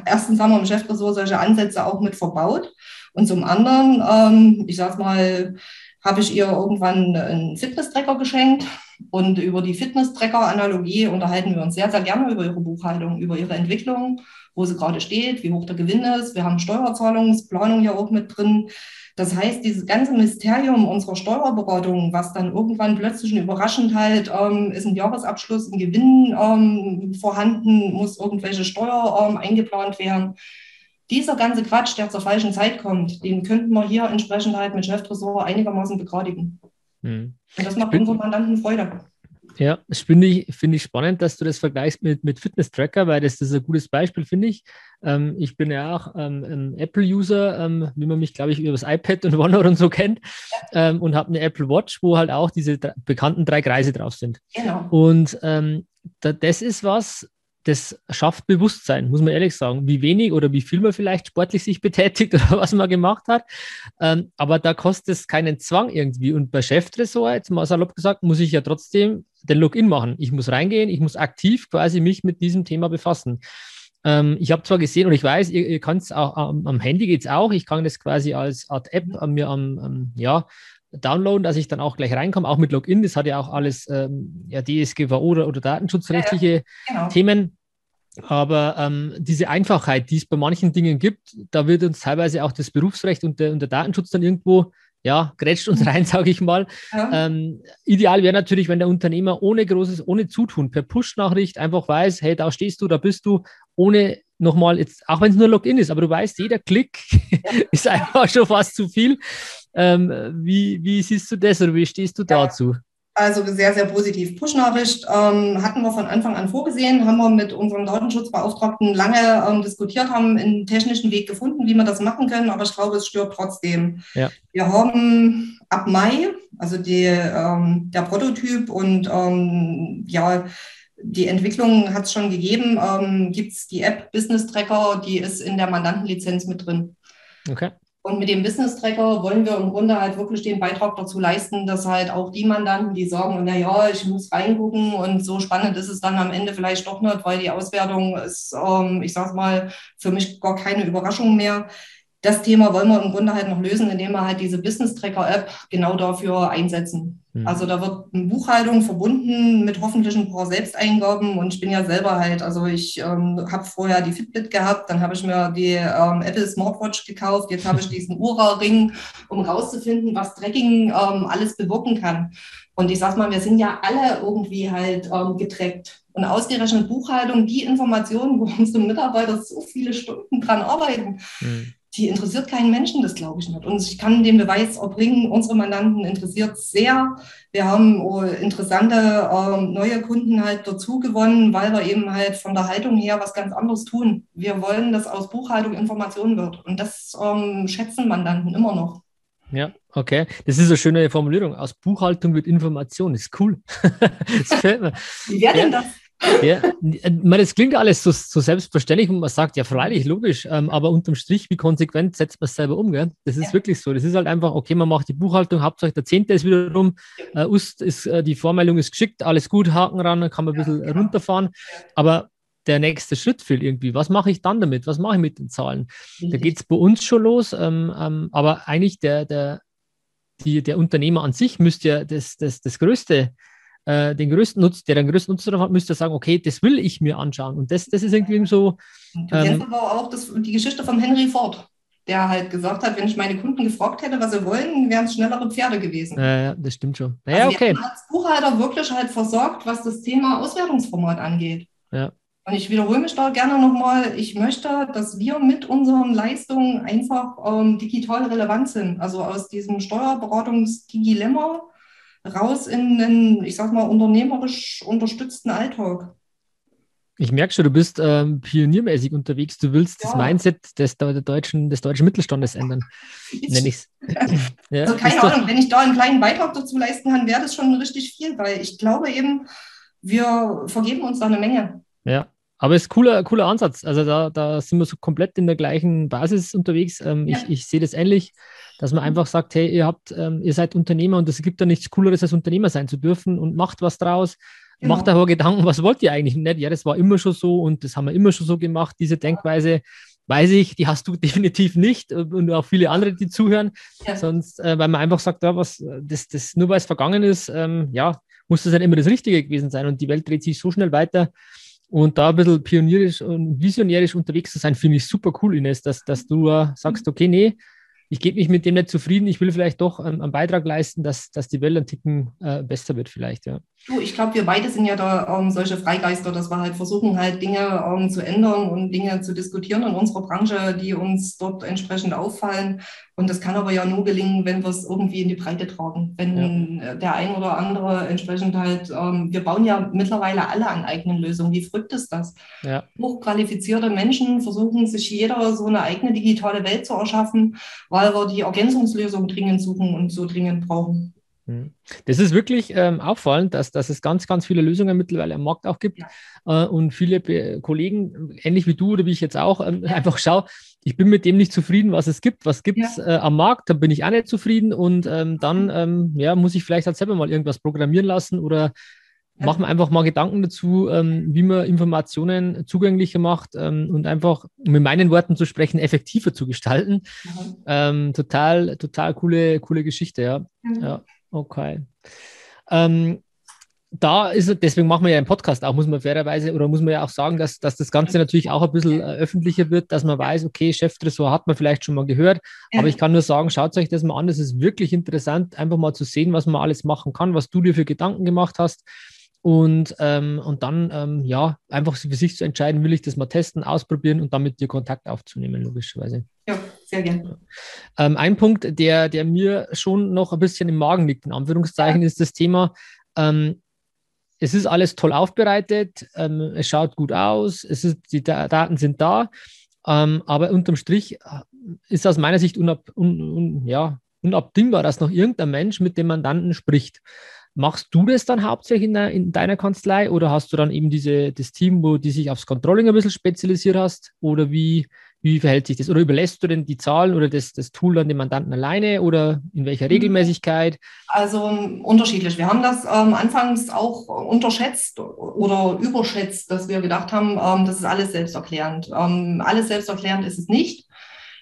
erstens haben wir im Chefresort solche Ansätze auch mit verbaut. Und zum anderen, ähm, ich sag mal, habe ich ihr irgendwann einen Fitness-Tracker geschenkt. Und über die Fitness-Tracker-Analogie unterhalten wir uns sehr, sehr gerne über ihre Buchhaltung, über ihre Entwicklung, wo sie gerade steht, wie hoch der Gewinn ist. Wir haben Steuerzahlungsplanung ja auch mit drin. Das heißt, dieses ganze Mysterium unserer Steuerberatung, was dann irgendwann plötzlich überraschend halt, ähm, ist ein Jahresabschluss, ein Gewinn ähm, vorhanden, muss irgendwelche Steuer ähm, eingeplant werden dieser ganze Quatsch, der zur falschen Zeit kommt, den könnten wir hier entsprechend halt mit Cheftresor einigermaßen begradigen. Hm. Und das macht unseren Mandanten Freude. Ja, das finde ich, find ich spannend, dass du das vergleichst mit, mit Fitness-Tracker, weil das, das ist ein gutes Beispiel, finde ich. Ähm, ich bin ja auch ähm, ein Apple-User, ähm, wie man mich, glaube ich, über das iPad und OneNote und so kennt, ja. Ähm, und habe eine Apple Watch, wo halt auch diese bekannten drei Kreise drauf sind. Genau. Und ähm, da, das ist was, das schafft Bewusstsein, muss man ehrlich sagen, wie wenig oder wie viel man vielleicht sportlich sich betätigt oder was man gemacht hat. Ähm, aber da kostet es keinen Zwang irgendwie. Und bei Cheftresor, jetzt mal salopp gesagt, muss ich ja trotzdem den Login machen. Ich muss reingehen, ich muss aktiv quasi mich mit diesem Thema befassen. Ähm, ich habe zwar gesehen und ich weiß, ihr, ihr könnt es auch am, am Handy geht es auch. Ich kann das quasi als Art App an mir am, ja, downloaden, dass ich dann auch gleich reinkomme, auch mit Login. Das hat ja auch alles ähm, ja, DSGVO oder, oder datenschutzrechtliche ja, genau. Themen. Aber ähm, diese Einfachheit, die es bei manchen Dingen gibt, da wird uns teilweise auch das Berufsrecht und der, und der Datenschutz dann irgendwo, ja, grätscht uns rein, sage ich mal. Ja. Ähm, ideal wäre natürlich, wenn der Unternehmer ohne großes, ohne Zutun, per Push-Nachricht einfach weiß, hey, da stehst du, da bist du, ohne nochmal, jetzt, auch wenn es nur Login ist, aber du weißt, jeder Klick ja. ist einfach schon fast zu viel. Ähm, wie, wie siehst du das oder wie stehst du ja. dazu? Also sehr, sehr positiv. Push-Nachricht ähm, hatten wir von Anfang an vorgesehen, haben wir mit unserem Datenschutzbeauftragten lange ähm, diskutiert, haben einen technischen Weg gefunden, wie wir das machen können, aber ich glaube, es stört trotzdem. Ja. Wir haben ab Mai, also die, ähm, der Prototyp und ähm, ja, die Entwicklung hat es schon gegeben, ähm, gibt es die App Business Tracker, die ist in der Mandantenlizenz mit drin. Okay. Und mit dem Business Tracker wollen wir im Grunde halt wirklich den Beitrag dazu leisten, dass halt auch die Mandanten, die sagen, na ja, ich muss reingucken und so spannend ist es dann am Ende vielleicht doch nicht, weil die Auswertung ist, ähm, ich sag mal, für mich gar keine Überraschung mehr das Thema wollen wir im Grunde halt noch lösen, indem wir halt diese Business Tracker App genau dafür einsetzen. Mhm. Also da wird eine Buchhaltung verbunden mit hoffentlich ein paar Selbsteingaben und ich bin ja selber halt, also ich ähm, habe vorher die Fitbit gehabt, dann habe ich mir die ähm, Apple Smartwatch gekauft, jetzt habe ich diesen Ura-Ring, um rauszufinden, was Tracking ähm, alles bewirken kann. Und ich sag mal, wir sind ja alle irgendwie halt ähm, getrackt. Und ausgerechnet Buchhaltung, die Informationen, wo unsere Mitarbeiter so viele Stunden dran arbeiten, mhm die interessiert keinen Menschen, das glaube ich nicht. Und ich kann den Beweis erbringen, unsere Mandanten interessiert sehr. Wir haben oh, interessante äh, neue Kunden halt dazu gewonnen, weil wir eben halt von der Haltung her was ganz anderes tun. Wir wollen, dass aus Buchhaltung Information wird. Und das ähm, schätzen Mandanten immer noch. Ja, okay. Das ist eine schöne Formulierung. Aus Buchhaltung wird Information. Das ist cool. das gefällt mir. Wie wäre denn das? Ja, das klingt alles so, so, selbstverständlich und man sagt, ja, freilich, logisch, ähm, aber unterm Strich, wie konsequent setzt man es selber um? Gell? Das ist ja. wirklich so. Das ist halt einfach, okay, man macht die Buchhaltung, Hauptsache der Zehnte ist wieder rum, äh, Ust ist, äh, die Vormeldung ist geschickt, alles gut, Haken ran, dann kann man ein bisschen ja, genau. runterfahren. Aber der nächste Schritt fehlt irgendwie. Was mache ich dann damit? Was mache ich mit den Zahlen? Da geht es bei uns schon los, ähm, ähm, aber eigentlich der, der, die, der Unternehmer an sich müsste ja das, das, das größte äh, den größten Nutzen, der den größten Nutzen davon hat, müsste sagen, okay, das will ich mir anschauen. Und das, das ist irgendwie so. Du kennst ähm, aber auch das, die Geschichte von Henry Ford, der halt gesagt hat, wenn ich meine Kunden gefragt hätte, was sie wollen, wären es schnellere Pferde gewesen. Ja, das stimmt schon. Naja, also okay. als Buchhalter wirklich halt versorgt, was das Thema Auswertungsformat angeht. Ja. Und ich wiederhole mich da gerne nochmal, ich möchte, dass wir mit unseren Leistungen einfach ähm, digital relevant sind. Also aus diesem Steuerberatungs-Dilemma raus in einen, ich sag mal, unternehmerisch unterstützten Alltag. Ich merke schon, du bist ähm, pioniermäßig unterwegs. Du willst ja. das Mindset des, der deutschen, des deutschen Mittelstandes ändern. Nenne ich es. ja, also keine Ahnung, wenn ich da einen kleinen Beitrag dazu leisten kann, wäre das schon richtig viel, weil ich glaube eben, wir vergeben uns da eine Menge. Ja, aber es ist ein cooler, cooler Ansatz. Also da, da sind wir so komplett in der gleichen Basis unterwegs. Ähm, ja. Ich, ich sehe das ähnlich, dass man mhm. einfach sagt, hey, ihr habt, ähm, ihr seid Unternehmer und es gibt da nichts Cooleres, als Unternehmer sein zu dürfen und macht was draus. Genau. Macht aber Gedanken, was wollt ihr eigentlich nicht? Ja, das war immer schon so und das haben wir immer schon so gemacht. Diese Denkweise, weiß ich, die hast du definitiv nicht und auch viele andere, die zuhören. Ja. Sonst, äh, weil man einfach sagt, ja, was, das, das, nur weil es vergangen ist, ähm, ja, muss das halt immer das Richtige gewesen sein. Und die Welt dreht sich so schnell weiter. Und da ein bisschen pionierisch und visionärisch unterwegs zu sein, finde ich super cool, Ines, dass, dass du äh, sagst, okay, nee, ich gebe mich mit dem nicht zufrieden, ich will vielleicht doch ähm, einen Beitrag leisten, dass, dass die Welt ein Ticken äh, besser wird vielleicht, ja. Du, ich glaube, wir beide sind ja da ähm, solche Freigeister, dass wir halt versuchen, halt Dinge ähm, zu ändern und Dinge zu diskutieren in unserer Branche, die uns dort entsprechend auffallen. Und das kann aber ja nur gelingen, wenn wir es irgendwie in die Breite tragen. Wenn ja. der ein oder andere entsprechend halt, ähm, wir bauen ja mittlerweile alle an eigenen Lösungen. Wie verrückt ist das? Ja. Hochqualifizierte Menschen versuchen sich jeder so eine eigene digitale Welt zu erschaffen, weil wir die Ergänzungslösung dringend suchen und so dringend brauchen. Hm. Das ist wirklich ähm, auffallend, dass, dass es ganz, ganz viele Lösungen mittlerweile am Markt auch gibt äh, und viele Be Kollegen, ähnlich wie du oder wie ich jetzt auch, ähm, einfach schaue, ich bin mit dem nicht zufrieden, was es gibt. Was gibt es ja. äh, am Markt? Da bin ich auch nicht zufrieden und ähm, dann ähm, ja, muss ich vielleicht halt selber mal irgendwas programmieren lassen oder ja. machen einfach mal Gedanken dazu, ähm, wie man Informationen zugänglicher macht ähm, und einfach, um mit meinen Worten zu sprechen, effektiver zu gestalten. Mhm. total, total coole, coole Geschichte, ja. Mhm. Okay. Ähm, da ist es, deswegen machen wir ja einen Podcast auch, muss man fairerweise, oder muss man ja auch sagen, dass, dass das Ganze natürlich auch ein bisschen äh, öffentlicher wird, dass man weiß, okay, Cheftresor hat man vielleicht schon mal gehört, aber ich kann nur sagen, schaut euch das mal an, es ist wirklich interessant, einfach mal zu sehen, was man alles machen kann, was du dir für Gedanken gemacht hast. Und, ähm, und dann, ähm, ja, einfach für sich zu entscheiden, will ich das mal testen, ausprobieren und dann mit dir Kontakt aufzunehmen, logischerweise. Ja, sehr gerne. Ähm, ein Punkt, der, der mir schon noch ein bisschen im Magen liegt, in Anführungszeichen, ja. ist das Thema, ähm, es ist alles toll aufbereitet, ähm, es schaut gut aus, es ist, die Daten sind da, ähm, aber unterm Strich äh, ist aus meiner Sicht unab, un, un, ja, unabdingbar, dass noch irgendein Mensch mit dem Mandanten spricht. Machst du das dann hauptsächlich in, der, in, deiner Kanzlei oder hast du dann eben diese, das Team, wo die sich aufs Controlling ein bisschen spezialisiert hast? Oder wie, wie verhält sich das? Oder überlässt du denn die Zahlen oder das, das Tool dann dem Mandanten alleine oder in welcher mhm. Regelmäßigkeit? Also um, unterschiedlich. Wir haben das ähm, anfangs auch unterschätzt oder überschätzt, dass wir gedacht haben, ähm, das ist alles selbsterklärend. Ähm, alles selbsterklärend ist es nicht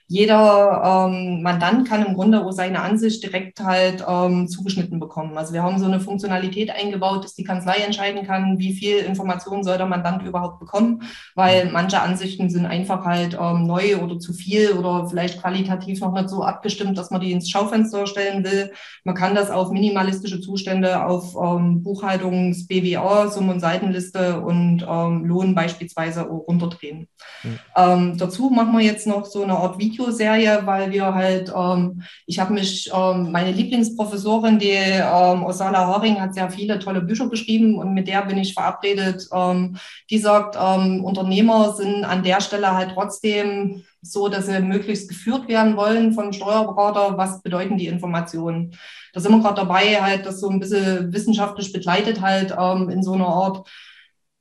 jeder ähm, Mandant kann im Grunde auch seine Ansicht direkt halt ähm, zugeschnitten bekommen. Also wir haben so eine Funktionalität eingebaut, dass die Kanzlei entscheiden kann, wie viel Information soll der Mandant überhaupt bekommen, weil manche Ansichten sind einfach halt ähm, neu oder zu viel oder vielleicht qualitativ noch nicht so abgestimmt, dass man die ins Schaufenster stellen will. Man kann das auf minimalistische Zustände, auf ähm, Buchhaltungs-, BWA, Summen- und Seitenliste und ähm, Lohn beispielsweise auch runterdrehen. Mhm. Ähm, dazu machen wir jetzt noch so eine Art Video Videoserie, weil wir halt, ähm, ich habe mich, ähm, meine Lieblingsprofessorin, die ähm, Osala Horing, hat sehr viele tolle Bücher geschrieben und mit der bin ich verabredet. Ähm, die sagt, ähm, Unternehmer sind an der Stelle halt trotzdem so, dass sie möglichst geführt werden wollen von Steuerberater. Was bedeuten die Informationen? Da sind wir gerade dabei, halt das so ein bisschen wissenschaftlich begleitet, halt ähm, in so einer Art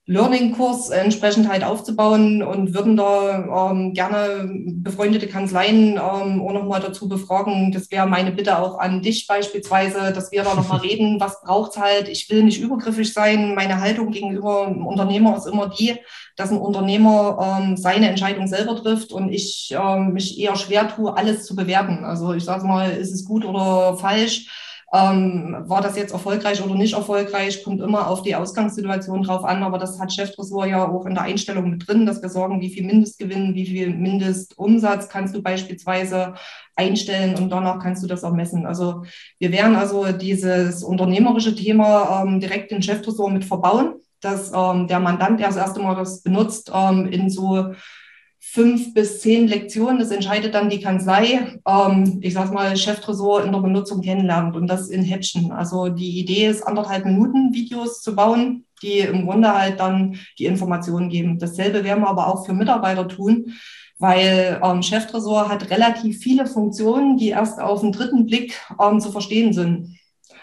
Learning-Kurs entsprechend halt aufzubauen und würden da ähm, gerne befreundete Kanzleien ähm, auch nochmal dazu befragen. Das wäre meine Bitte auch an dich beispielsweise, dass wir da nochmal reden, was braucht's halt. Ich will nicht übergriffig sein. Meine Haltung gegenüber dem Unternehmer ist immer die, dass ein Unternehmer ähm, seine Entscheidung selber trifft und ich ähm, mich eher schwer tue, alles zu bewerten. Also ich sage mal, ist es gut oder falsch? Ähm, war das jetzt erfolgreich oder nicht erfolgreich, kommt immer auf die Ausgangssituation drauf an, aber das hat Cheftresor ja auch in der Einstellung mit drin, dass wir sorgen, wie viel Mindestgewinn, wie viel Mindestumsatz kannst du beispielsweise einstellen und danach kannst du das auch messen. Also wir werden also dieses unternehmerische Thema ähm, direkt in Cheftresor mit verbauen, dass ähm, der Mandant erst erst einmal das benutzt ähm, in so fünf bis zehn Lektionen. Das entscheidet dann die Kanzlei. Ähm, ich sage mal, Cheftresor in der Benutzung kennenlernt und das in Häppchen. Also die Idee ist, anderthalb Minuten Videos zu bauen, die im Grunde halt dann die Informationen geben. Dasselbe werden wir aber auch für Mitarbeiter tun, weil ähm, Cheftresor hat relativ viele Funktionen, die erst auf den dritten Blick ähm, zu verstehen sind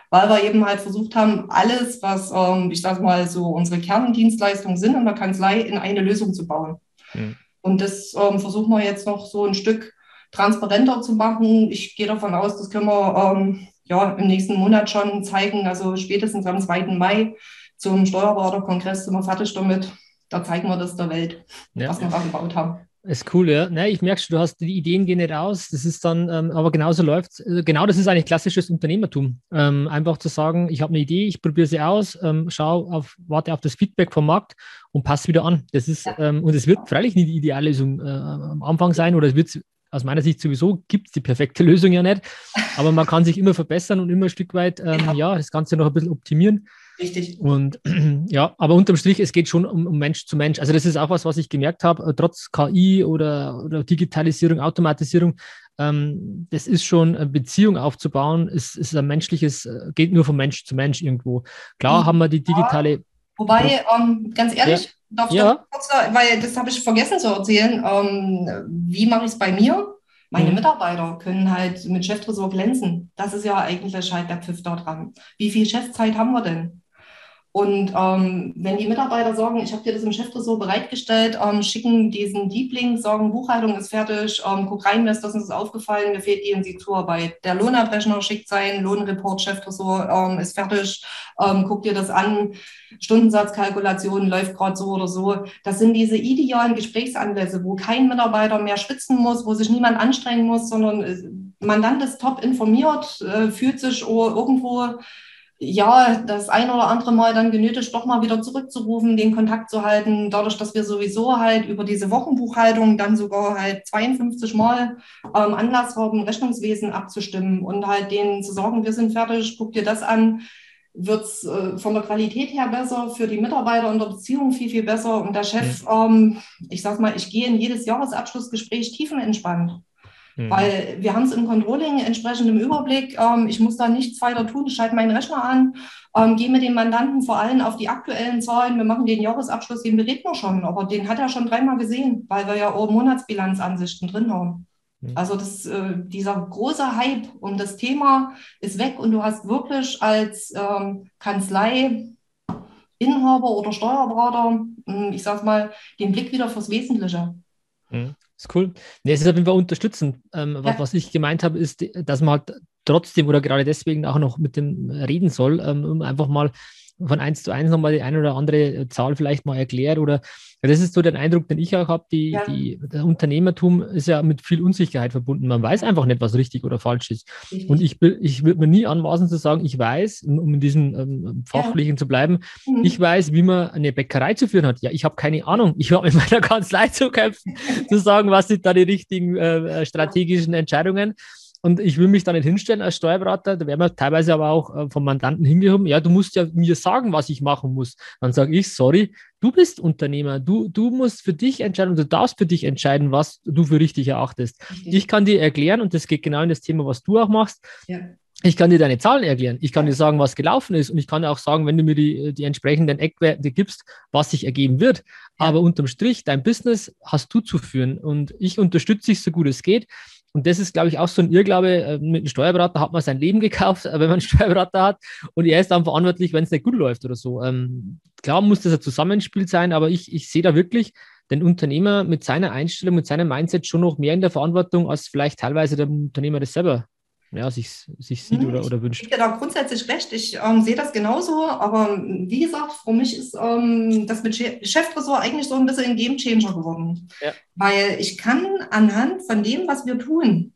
weil wir eben halt versucht haben, alles, was, ähm, ich sage mal, so unsere Kerndienstleistungen sind in der Kanzlei, in eine Lösung zu bauen. Mhm. Und das ähm, versuchen wir jetzt noch so ein Stück transparenter zu machen. Ich gehe davon aus, das können wir ähm, ja, im nächsten Monat schon zeigen. Also spätestens am 2. Mai zum Steuerberaterkongress sind wir fertig damit. Da zeigen wir das der Welt, ja. was wir da gebaut haben. Ist cool, ja. Ne, ich merke schon, du hast die Ideen gehen nicht aus. Das ist dann, ähm, aber genauso läuft es. Also genau das ist eigentlich klassisches Unternehmertum. Ähm, einfach zu sagen, ich habe eine Idee, ich probiere sie aus, ähm, schau auf, warte auf das Feedback vom Markt und passe wieder an. Das ist, ja. Ähm, und es wird freilich nicht die Ideallösung äh, am Anfang sein oder es wird aus meiner Sicht sowieso gibt es die perfekte Lösung ja nicht. Aber man kann sich immer verbessern und immer ein Stück weit ähm, ja. ja. das Ganze noch ein bisschen optimieren. Richtig. Und ja, aber unterm Strich, es geht schon um, um, Mensch zu Mensch. Also das ist auch was, was ich gemerkt habe, äh, trotz KI oder, oder Digitalisierung, Automatisierung, ähm, das ist schon eine Beziehung aufzubauen, ist, ist ein menschliches, äh, geht nur von Mensch zu Mensch irgendwo. Klar ja. haben wir die digitale. Wobei, ähm, ganz ehrlich, ja. darf ich ja. kurz, weil das habe ich vergessen zu erzählen, ähm, wie mache ich es bei mir? Meine mhm. Mitarbeiter können halt mit Cheftresor glänzen. Das ist ja eigentlich halt der Pfiff da dran. Wie viel Chefzeit haben wir denn? Und ähm, wenn die Mitarbeiter sagen, ich habe dir das im Cheftresor bereitgestellt, ähm, schicken diesen Liebling, sagen, Buchhaltung ist fertig, ähm, guck rein, mir ist das uns aufgefallen, mir fehlt und die Zuarbeit. Der Lohnabrechner schickt seinen Lohnreport, Cheftresor ähm, ist fertig, ähm, guck dir das an, Stundensatzkalkulation läuft gerade so oder so. Das sind diese idealen Gesprächsanlässe, wo kein Mitarbeiter mehr schwitzen muss, wo sich niemand anstrengen muss, sondern äh, Mandant ist top informiert, äh, fühlt sich irgendwo ja, das ein oder andere Mal dann genötigt, doch mal wieder zurückzurufen, den Kontakt zu halten, dadurch, dass wir sowieso halt über diese Wochenbuchhaltung dann sogar halt 52 Mal ähm, Anlass haben, Rechnungswesen abzustimmen und halt denen zu sagen, wir sind fertig, guck dir das an, wird es äh, von der Qualität her besser, für die Mitarbeiter in der Beziehung viel, viel besser. Und der Chef, ähm, ich sag mal, ich gehe in jedes Jahresabschlussgespräch tiefenentspannt. Mhm. Weil wir haben es im Controlling entsprechend im Überblick. Ähm, ich muss da nichts weiter tun, ich schalte meinen Rechner an, ähm, gehe mit dem Mandanten vor allem auf die aktuellen Zahlen. Wir machen den Jahresabschluss, den bereden wir schon, aber den hat er schon dreimal gesehen, weil wir ja auch Monatsbilanzansichten drin haben. Mhm. Also das, äh, dieser große Hype und das Thema ist weg und du hast wirklich als ähm, Kanzlei Inhaber oder Steuerberater, hm, ich sag mal, den Blick wieder fürs Wesentliche. Mhm. Ist cool. Nee, es ist auf jeden Fall unterstützend. Ähm, ja. was, ich gemeint habe, ist, dass man halt trotzdem oder gerade deswegen auch noch mit dem reden soll, ähm, um einfach mal von eins zu eins nochmal die eine oder andere Zahl vielleicht mal erklärt oder das ist so der Eindruck, den ich auch habe, die, ja. die, der Unternehmertum ist ja mit viel Unsicherheit verbunden. Man weiß einfach nicht, was richtig oder falsch ist. Richtig. Und ich, ich würde mir nie anmaßen zu sagen, ich weiß, um in diesem ähm, Fachlichen ja. zu bleiben, mhm. ich weiß, wie man eine Bäckerei zu führen hat. Ja, ich habe keine Ahnung. Ich habe mit meiner Kanzlei zu kämpfen, zu sagen, was sind da die richtigen äh, strategischen Entscheidungen. Und ich will mich da nicht hinstellen als Steuerberater, da werden wir teilweise aber auch äh, vom Mandanten hingehoben, ja, du musst ja mir sagen, was ich machen muss. Dann sage ich, sorry, du bist Unternehmer, du, du musst für dich entscheiden, du darfst für dich entscheiden, was du für richtig erachtest. Richtig. Ich kann dir erklären, und das geht genau in das Thema, was du auch machst. Ja. Ich kann dir deine Zahlen erklären. Ich kann dir sagen, was gelaufen ist. Und ich kann dir auch sagen, wenn du mir die, die entsprechenden Eckwerte gibst, was sich ergeben wird. Aber unterm Strich, dein Business hast du zu führen. Und ich unterstütze dich so gut es geht. Und das ist, glaube ich, auch so ein Irrglaube. Äh, mit einem Steuerberater hat man sein Leben gekauft, wenn man einen Steuerberater hat. Und er ist dann verantwortlich, wenn es nicht gut läuft oder so. Ähm, klar muss das ein Zusammenspiel sein, aber ich, ich sehe da wirklich den Unternehmer mit seiner Einstellung, mit seinem Mindset schon noch mehr in der Verantwortung, als vielleicht teilweise der Unternehmer das selber ja, sich, sich sieht mhm. oder, oder wünscht. Ich gebe da grundsätzlich recht. Ich ähm, sehe das genauso. Aber wie gesagt, für mich ist ähm, das mit Cheftresor eigentlich so ein bisschen ein Game Changer geworden. Ja. Weil ich kann anhand von dem, was wir tun,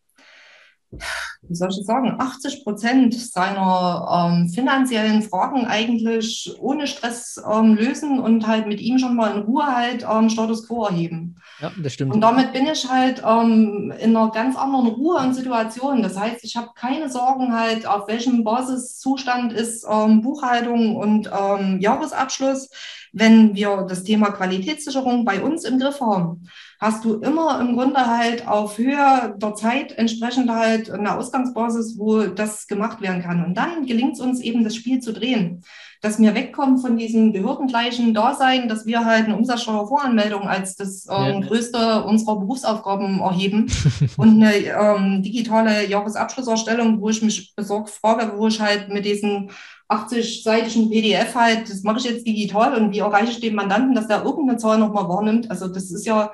wie soll ich sagen, 80 Prozent seiner ähm, finanziellen Fragen eigentlich ohne Stress ähm, lösen und halt mit ihm schon mal in Ruhe halt ähm, Status quo erheben. Ja, das stimmt. Und damit bin ich halt ähm, in einer ganz anderen Ruhe und Situation. Das heißt, ich habe keine Sorgen halt, auf welchem Basiszustand ist ähm, Buchhaltung und ähm, Jahresabschluss wenn wir das Thema Qualitätssicherung bei uns im Griff haben, hast du immer im Grunde halt auf Höhe der Zeit entsprechend halt eine Ausgangsbasis, wo das gemacht werden kann. Und dann gelingt es uns eben, das Spiel zu drehen dass wir wegkommen von diesem behördengleichen Dasein, dass wir halt eine Umsatzsteuervoranmeldung als das ähm, größte unserer Berufsaufgaben erheben und eine ähm, digitale Jahresabschlusserstellung, wo ich mich besorgt frage, wo ich halt mit diesen 80-seitigen PDF halt, das mache ich jetzt digital und wie erreiche ich den Mandanten, dass der irgendeine Zahl nochmal wahrnimmt. Also das ist ja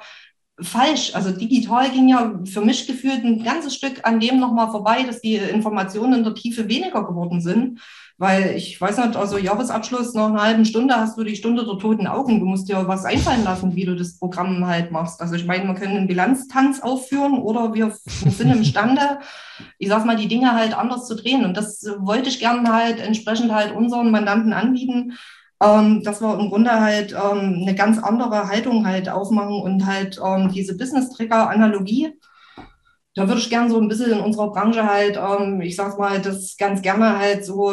falsch. Also digital ging ja für mich gefühlt ein ganzes Stück an dem nochmal vorbei, dass die Informationen in der Tiefe weniger geworden sind. Weil ich weiß nicht, also Jahresabschluss nach einer halben Stunde hast du die Stunde der toten Augen. Du musst dir was einfallen lassen, wie du das Programm halt machst. Also ich meine, wir können einen Bilanztanz aufführen oder wir sind imstande, ich sag mal, die Dinge halt anders zu drehen. Und das wollte ich gerne halt entsprechend halt unseren Mandanten anbieten, ähm, dass wir im Grunde halt ähm, eine ganz andere Haltung halt aufmachen und halt ähm, diese Business-Tracker-Analogie da würde ich gerne so ein bisschen in unserer Branche halt, ähm, ich sag mal, das ganz gerne halt so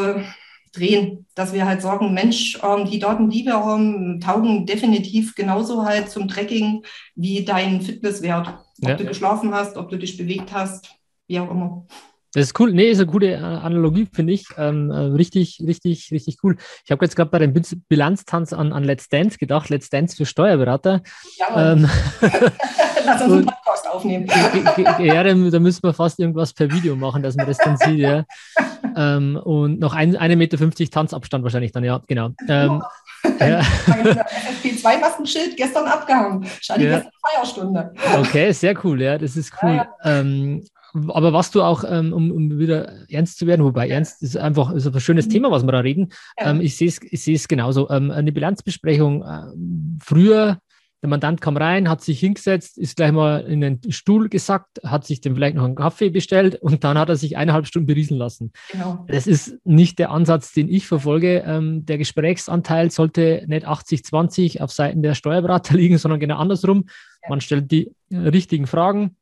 drehen, dass wir halt sagen, Mensch, ähm, die Daten, die wir haben, taugen definitiv genauso halt zum Tracking wie dein Fitnesswert. Ob ja. du geschlafen hast, ob du dich bewegt hast, wie auch immer. Das ist cool. Nee, ist eine gute äh, Analogie, finde ich. Ähm, äh, richtig, richtig, richtig cool. Ich habe jetzt gerade bei dem Bilanztanz an, an Let's Dance gedacht. Let's Dance für Steuerberater. Ja, ähm, Lass uns einen Podcast aufnehmen. ja, da, da müssen wir fast irgendwas per Video machen, dass man das dann sieht. Ja. Ähm, und noch 1,50 Meter Tanzabstand wahrscheinlich dann, ja, genau. Ähm, ja. FP2-Maskenschild gestern abgehangen. Scheint ja. gestern Feierstunde. Okay, sehr cool, ja, das ist cool. Ja, ja. Ähm, aber was du auch, ähm, um, um, wieder ernst zu werden, wobei ernst ist einfach ist ein schönes mhm. Thema, was wir da reden. Ja. Ähm, ich sehe es ich sehe es genauso. Ähm, eine Bilanzbesprechung. Äh, früher, der Mandant kam rein, hat sich hingesetzt, ist gleich mal in den Stuhl gesackt, hat sich dann vielleicht noch einen Kaffee bestellt und dann hat er sich eineinhalb Stunden berieseln lassen. Genau. Das ist nicht der Ansatz, den ich verfolge. Ähm, der Gesprächsanteil sollte nicht 80-20 auf Seiten der Steuerberater liegen, sondern genau andersrum. Ja. Man stellt die richtigen Fragen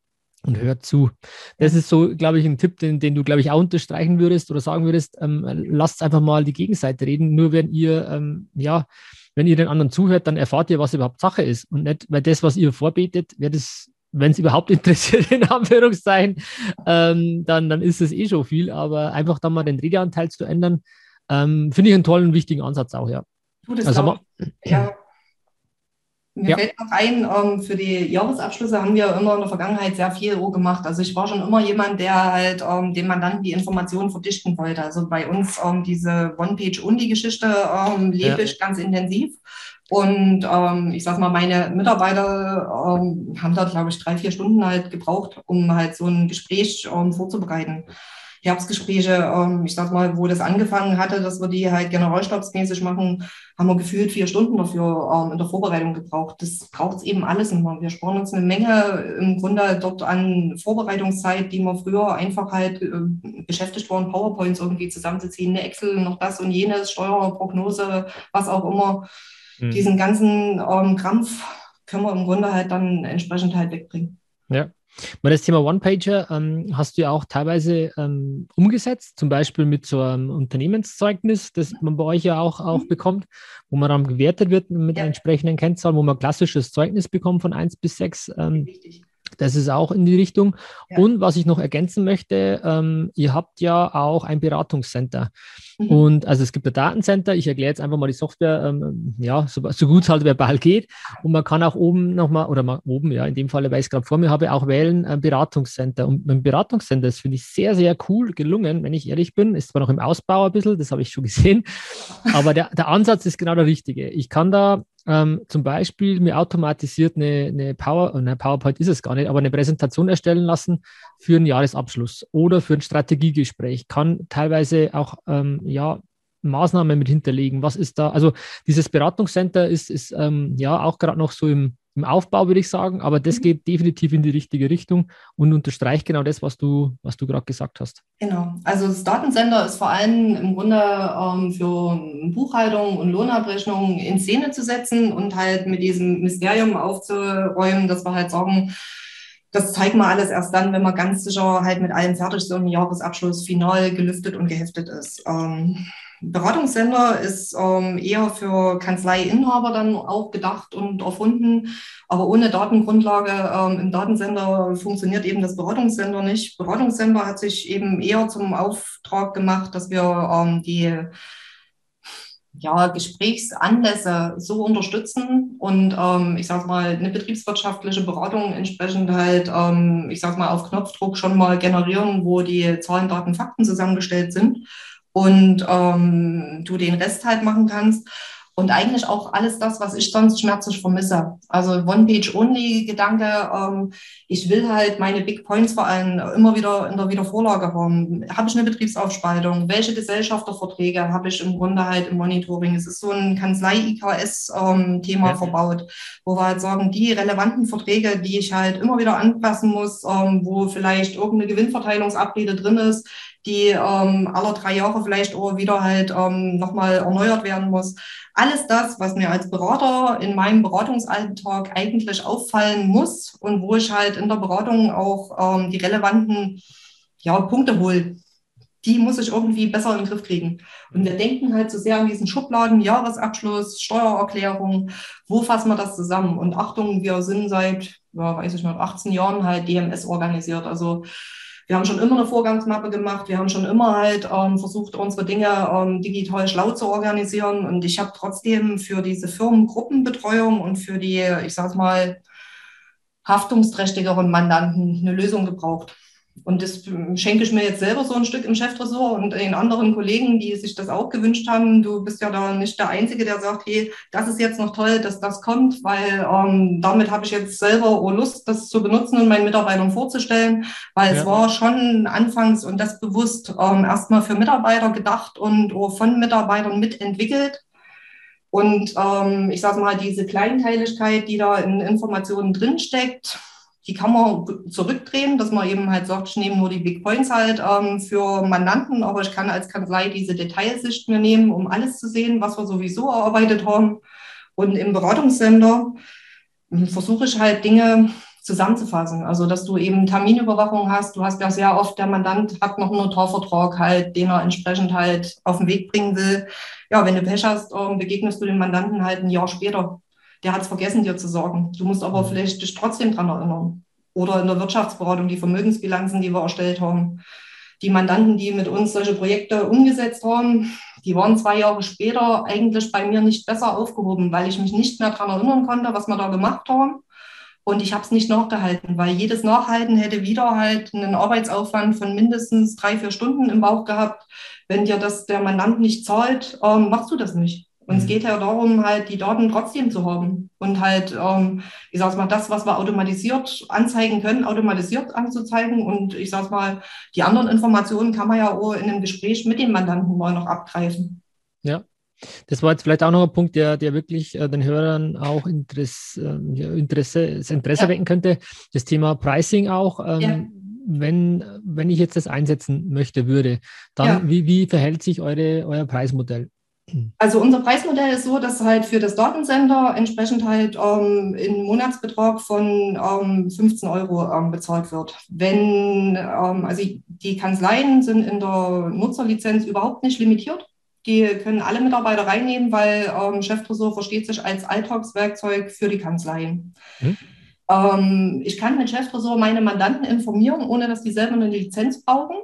und hört zu. Das ist so, glaube ich, ein Tipp, den, den du, glaube ich, auch unterstreichen würdest oder sagen würdest. Ähm, lasst einfach mal die Gegenseite reden. Nur wenn ihr, ähm, ja, wenn ihr den anderen zuhört, dann erfahrt ihr, was überhaupt Sache ist. Und nicht, weil das, was ihr vorbetet, wäre das, wenn es überhaupt interessiert, in Anführungszeichen, ähm, dann, dann ist es eh schon viel. Aber einfach dann mal den Redeanteil zu ändern, ähm, finde ich einen tollen, wichtigen Ansatz auch, ja. Du, das also, auch, ja, mir ja. fällt noch ein, ähm, für die Jahresabschlüsse haben wir immer in der Vergangenheit sehr viel gemacht. Also ich war schon immer jemand, der halt ähm, dem Mandanten die Informationen verdichten wollte. Also bei uns ähm, diese One-Page-Only-Geschichte ähm, lebe ja. ich ganz intensiv. Und ähm, ich sag mal, meine Mitarbeiter ähm, haben da, glaube ich, drei, vier Stunden halt gebraucht, um halt so ein Gespräch ähm, vorzubereiten. Herbstgespräche, ähm, ich sag mal, wo das angefangen hatte, dass wir die halt generalstabsmäßig machen, haben wir gefühlt vier Stunden dafür ähm, in der Vorbereitung gebraucht. Das braucht es eben alles immer. Wir sparen uns eine Menge im Grunde dort an Vorbereitungszeit, die wir früher einfach halt äh, beschäftigt waren, PowerPoints irgendwie zusammenzuziehen, eine Excel, noch das und jenes, Steuerprognose, was auch immer. Mhm. Diesen ganzen ähm, Krampf können wir im Grunde halt dann entsprechend halt wegbringen. Ja, Mal das Thema One-Pager ähm, hast du ja auch teilweise ähm, umgesetzt, zum Beispiel mit so einem Unternehmenszeugnis, das man bei euch ja auch, auch mhm. bekommt, wo man dann gewertet wird mit ja. entsprechenden Kennzahlen, wo man klassisches Zeugnis bekommt von 1 bis 6. Ähm, Richtig. Das ist auch in die Richtung. Ja. Und was ich noch ergänzen möchte, ähm, ihr habt ja auch ein Beratungscenter. Mhm. Und also es gibt ein Datencenter. Ich erkläre jetzt einfach mal die Software, ähm, ja, so, so gut es halt verbal geht. Und man kann auch oben nochmal, oder mal oben, ja, in dem Fall, weil ich es gerade vor mir habe, auch wählen, ein Beratungscenter. Und ein Beratungscenter, das finde ich sehr, sehr cool gelungen, wenn ich ehrlich bin. Ist zwar noch im Ausbau ein bisschen, das habe ich schon gesehen. Aber der, der Ansatz ist genau der richtige. Ich kann da ähm, zum Beispiel mir automatisiert eine, eine Power, eine PowerPoint ist es gar nicht, aber eine Präsentation erstellen lassen für einen Jahresabschluss oder für ein Strategiegespräch. Kann teilweise auch ähm, ja, Maßnahmen mit hinterlegen. Was ist da? Also dieses Beratungscenter ist, ist ähm, ja auch gerade noch so im, im Aufbau, würde ich sagen, aber das mhm. geht definitiv in die richtige Richtung und unterstreicht genau das, was du, was du gerade gesagt hast. Genau. Also das Datencenter ist vor allem im Grunde ähm, für Buchhaltung und Lohnabrechnung in Szene zu setzen und halt mit diesem Mysterium aufzuräumen, dass wir halt sagen, das zeigen wir alles erst dann, wenn wir ganz sicher halt mit allem fertig sind und Jahresabschluss final gelüftet und geheftet ist. Ähm, Beratungssender ist ähm, eher für Kanzleiinhaber dann auch gedacht und erfunden. Aber ohne Datengrundlage ähm, im Datensender funktioniert eben das Beratungssender nicht. Beratungssender hat sich eben eher zum Auftrag gemacht, dass wir ähm, die ja, Gesprächsanlässe so unterstützen und ähm, ich sage mal, eine betriebswirtschaftliche Beratung entsprechend halt, ähm, ich sage mal, auf Knopfdruck schon mal generieren, wo die Zahlen, Daten, Fakten zusammengestellt sind und ähm, du den Rest halt machen kannst. Und eigentlich auch alles das, was ich sonst schmerzlich vermisse. Also One-Page-Only-Gedanke, ähm, ich will halt meine Big Points vor allem immer wieder in der Wiedervorlage haben. Habe ich eine Betriebsaufspaltung? Welche Gesellschafterverträge habe ich im Grunde halt im Monitoring? Es ist so ein Kanzlei-IKS-Thema ähm, ja. verbaut, wo wir halt sagen, die relevanten Verträge, die ich halt immer wieder anpassen muss, ähm, wo vielleicht irgendeine Gewinnverteilungsabrede drin ist, die ähm, alle drei Jahre vielleicht auch wieder halt ähm, nochmal erneuert werden muss. Alles das, was mir als Berater in meinem Beratungsalltag eigentlich auffallen muss und wo ich halt in der Beratung auch ähm, die relevanten ja, Punkte hole, die muss ich irgendwie besser in den Griff kriegen. Und wir denken halt so sehr an diesen Schubladen, Jahresabschluss, Steuererklärung, wo fassen wir das zusammen? Und Achtung, wir sind seit, ja, weiß ich nicht, 18 Jahren halt DMS organisiert. Also wir haben schon immer eine Vorgangsmappe gemacht. Wir haben schon immer halt ähm, versucht, unsere Dinge ähm, digital schlau zu organisieren. Und ich habe trotzdem für diese Firmengruppenbetreuung und für die, ich sage mal, haftungsträchtigeren Mandanten eine Lösung gebraucht. Und das schenke ich mir jetzt selber so ein Stück im Chefressort und den anderen Kollegen, die sich das auch gewünscht haben. Du bist ja da nicht der Einzige, der sagt, hey, das ist jetzt noch toll, dass das kommt, weil ähm, damit habe ich jetzt selber Lust, das zu benutzen und meinen Mitarbeitern vorzustellen, weil ja. es war schon anfangs und das bewusst ähm, erstmal für Mitarbeiter gedacht und von Mitarbeitern mitentwickelt. Und ähm, ich sage mal, diese Kleinteiligkeit, die da in Informationen drinsteckt, die kann man zurückdrehen, dass man eben halt sagt, ich nehme nur die Big Points halt ähm, für Mandanten, aber ich kann als Kanzlei diese Detailsicht mir nehmen, um alles zu sehen, was wir sowieso erarbeitet haben. Und im Beratungssender hm, versuche ich halt Dinge zusammenzufassen. Also, dass du eben Terminüberwachung hast. Du hast ja sehr oft, der Mandant hat noch einen Notarvertrag halt, den er entsprechend halt auf den Weg bringen will. Ja, wenn du Pech hast, ähm, begegnest du den Mandanten halt ein Jahr später der hat es vergessen, dir zu sagen. Du musst aber mhm. vielleicht dich trotzdem dran erinnern. Oder in der Wirtschaftsberatung die Vermögensbilanzen, die wir erstellt haben. Die Mandanten, die mit uns solche Projekte umgesetzt haben, die waren zwei Jahre später eigentlich bei mir nicht besser aufgehoben, weil ich mich nicht mehr daran erinnern konnte, was wir da gemacht haben. Und ich habe es nicht nachgehalten, weil jedes Nachhalten hätte wieder halt einen Arbeitsaufwand von mindestens drei, vier Stunden im Bauch gehabt. Wenn dir das der Mandant nicht zahlt, ähm, machst du das nicht. Und mhm. es geht ja darum, halt die Daten trotzdem zu haben und halt, ähm, ich sag's mal, das, was wir automatisiert anzeigen können, automatisiert anzuzeigen. Und ich sag's mal, die anderen Informationen kann man ja auch in einem Gespräch mit dem Mandanten mal noch abgreifen. Ja, das war jetzt vielleicht auch noch ein Punkt, der, der wirklich äh, den Hörern auch Interesse, äh, Interesse, das Interesse ja. wecken könnte. Das Thema Pricing auch. Ähm, ja. wenn, wenn ich jetzt das einsetzen möchte, würde, dann ja. wie, wie verhält sich eure, euer Preismodell? Also unser Preismodell ist so, dass halt für das Datensender entsprechend halt ähm, in Monatsbetrag von ähm, 15 Euro ähm, bezahlt wird. Wenn, ähm, also die Kanzleien sind in der Nutzerlizenz überhaupt nicht limitiert. Die können alle Mitarbeiter reinnehmen, weil ähm, Cheftresor versteht sich als Alltagswerkzeug für die Kanzleien. Hm. Ähm, ich kann mit Cheftresor meine Mandanten informieren, ohne dass die selber eine Lizenz brauchen.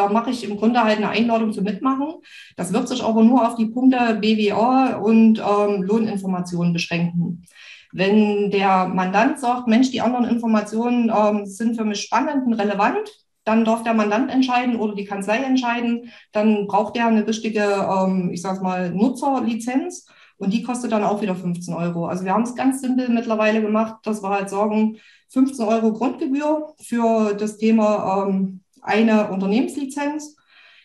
Da mache ich im Grunde halt eine Einladung zum Mitmachen. Das wird sich aber nur auf die Punkte BWA und ähm, Lohninformationen beschränken. Wenn der Mandant sagt, Mensch, die anderen Informationen ähm, sind für mich spannend und relevant, dann darf der Mandant entscheiden oder die Kanzlei entscheiden. Dann braucht er eine richtige, ähm, ich sage mal, Nutzerlizenz und die kostet dann auch wieder 15 Euro. Also wir haben es ganz simpel mittlerweile gemacht, dass wir halt sagen, 15 Euro Grundgebühr für das Thema ähm, eine Unternehmenslizenz.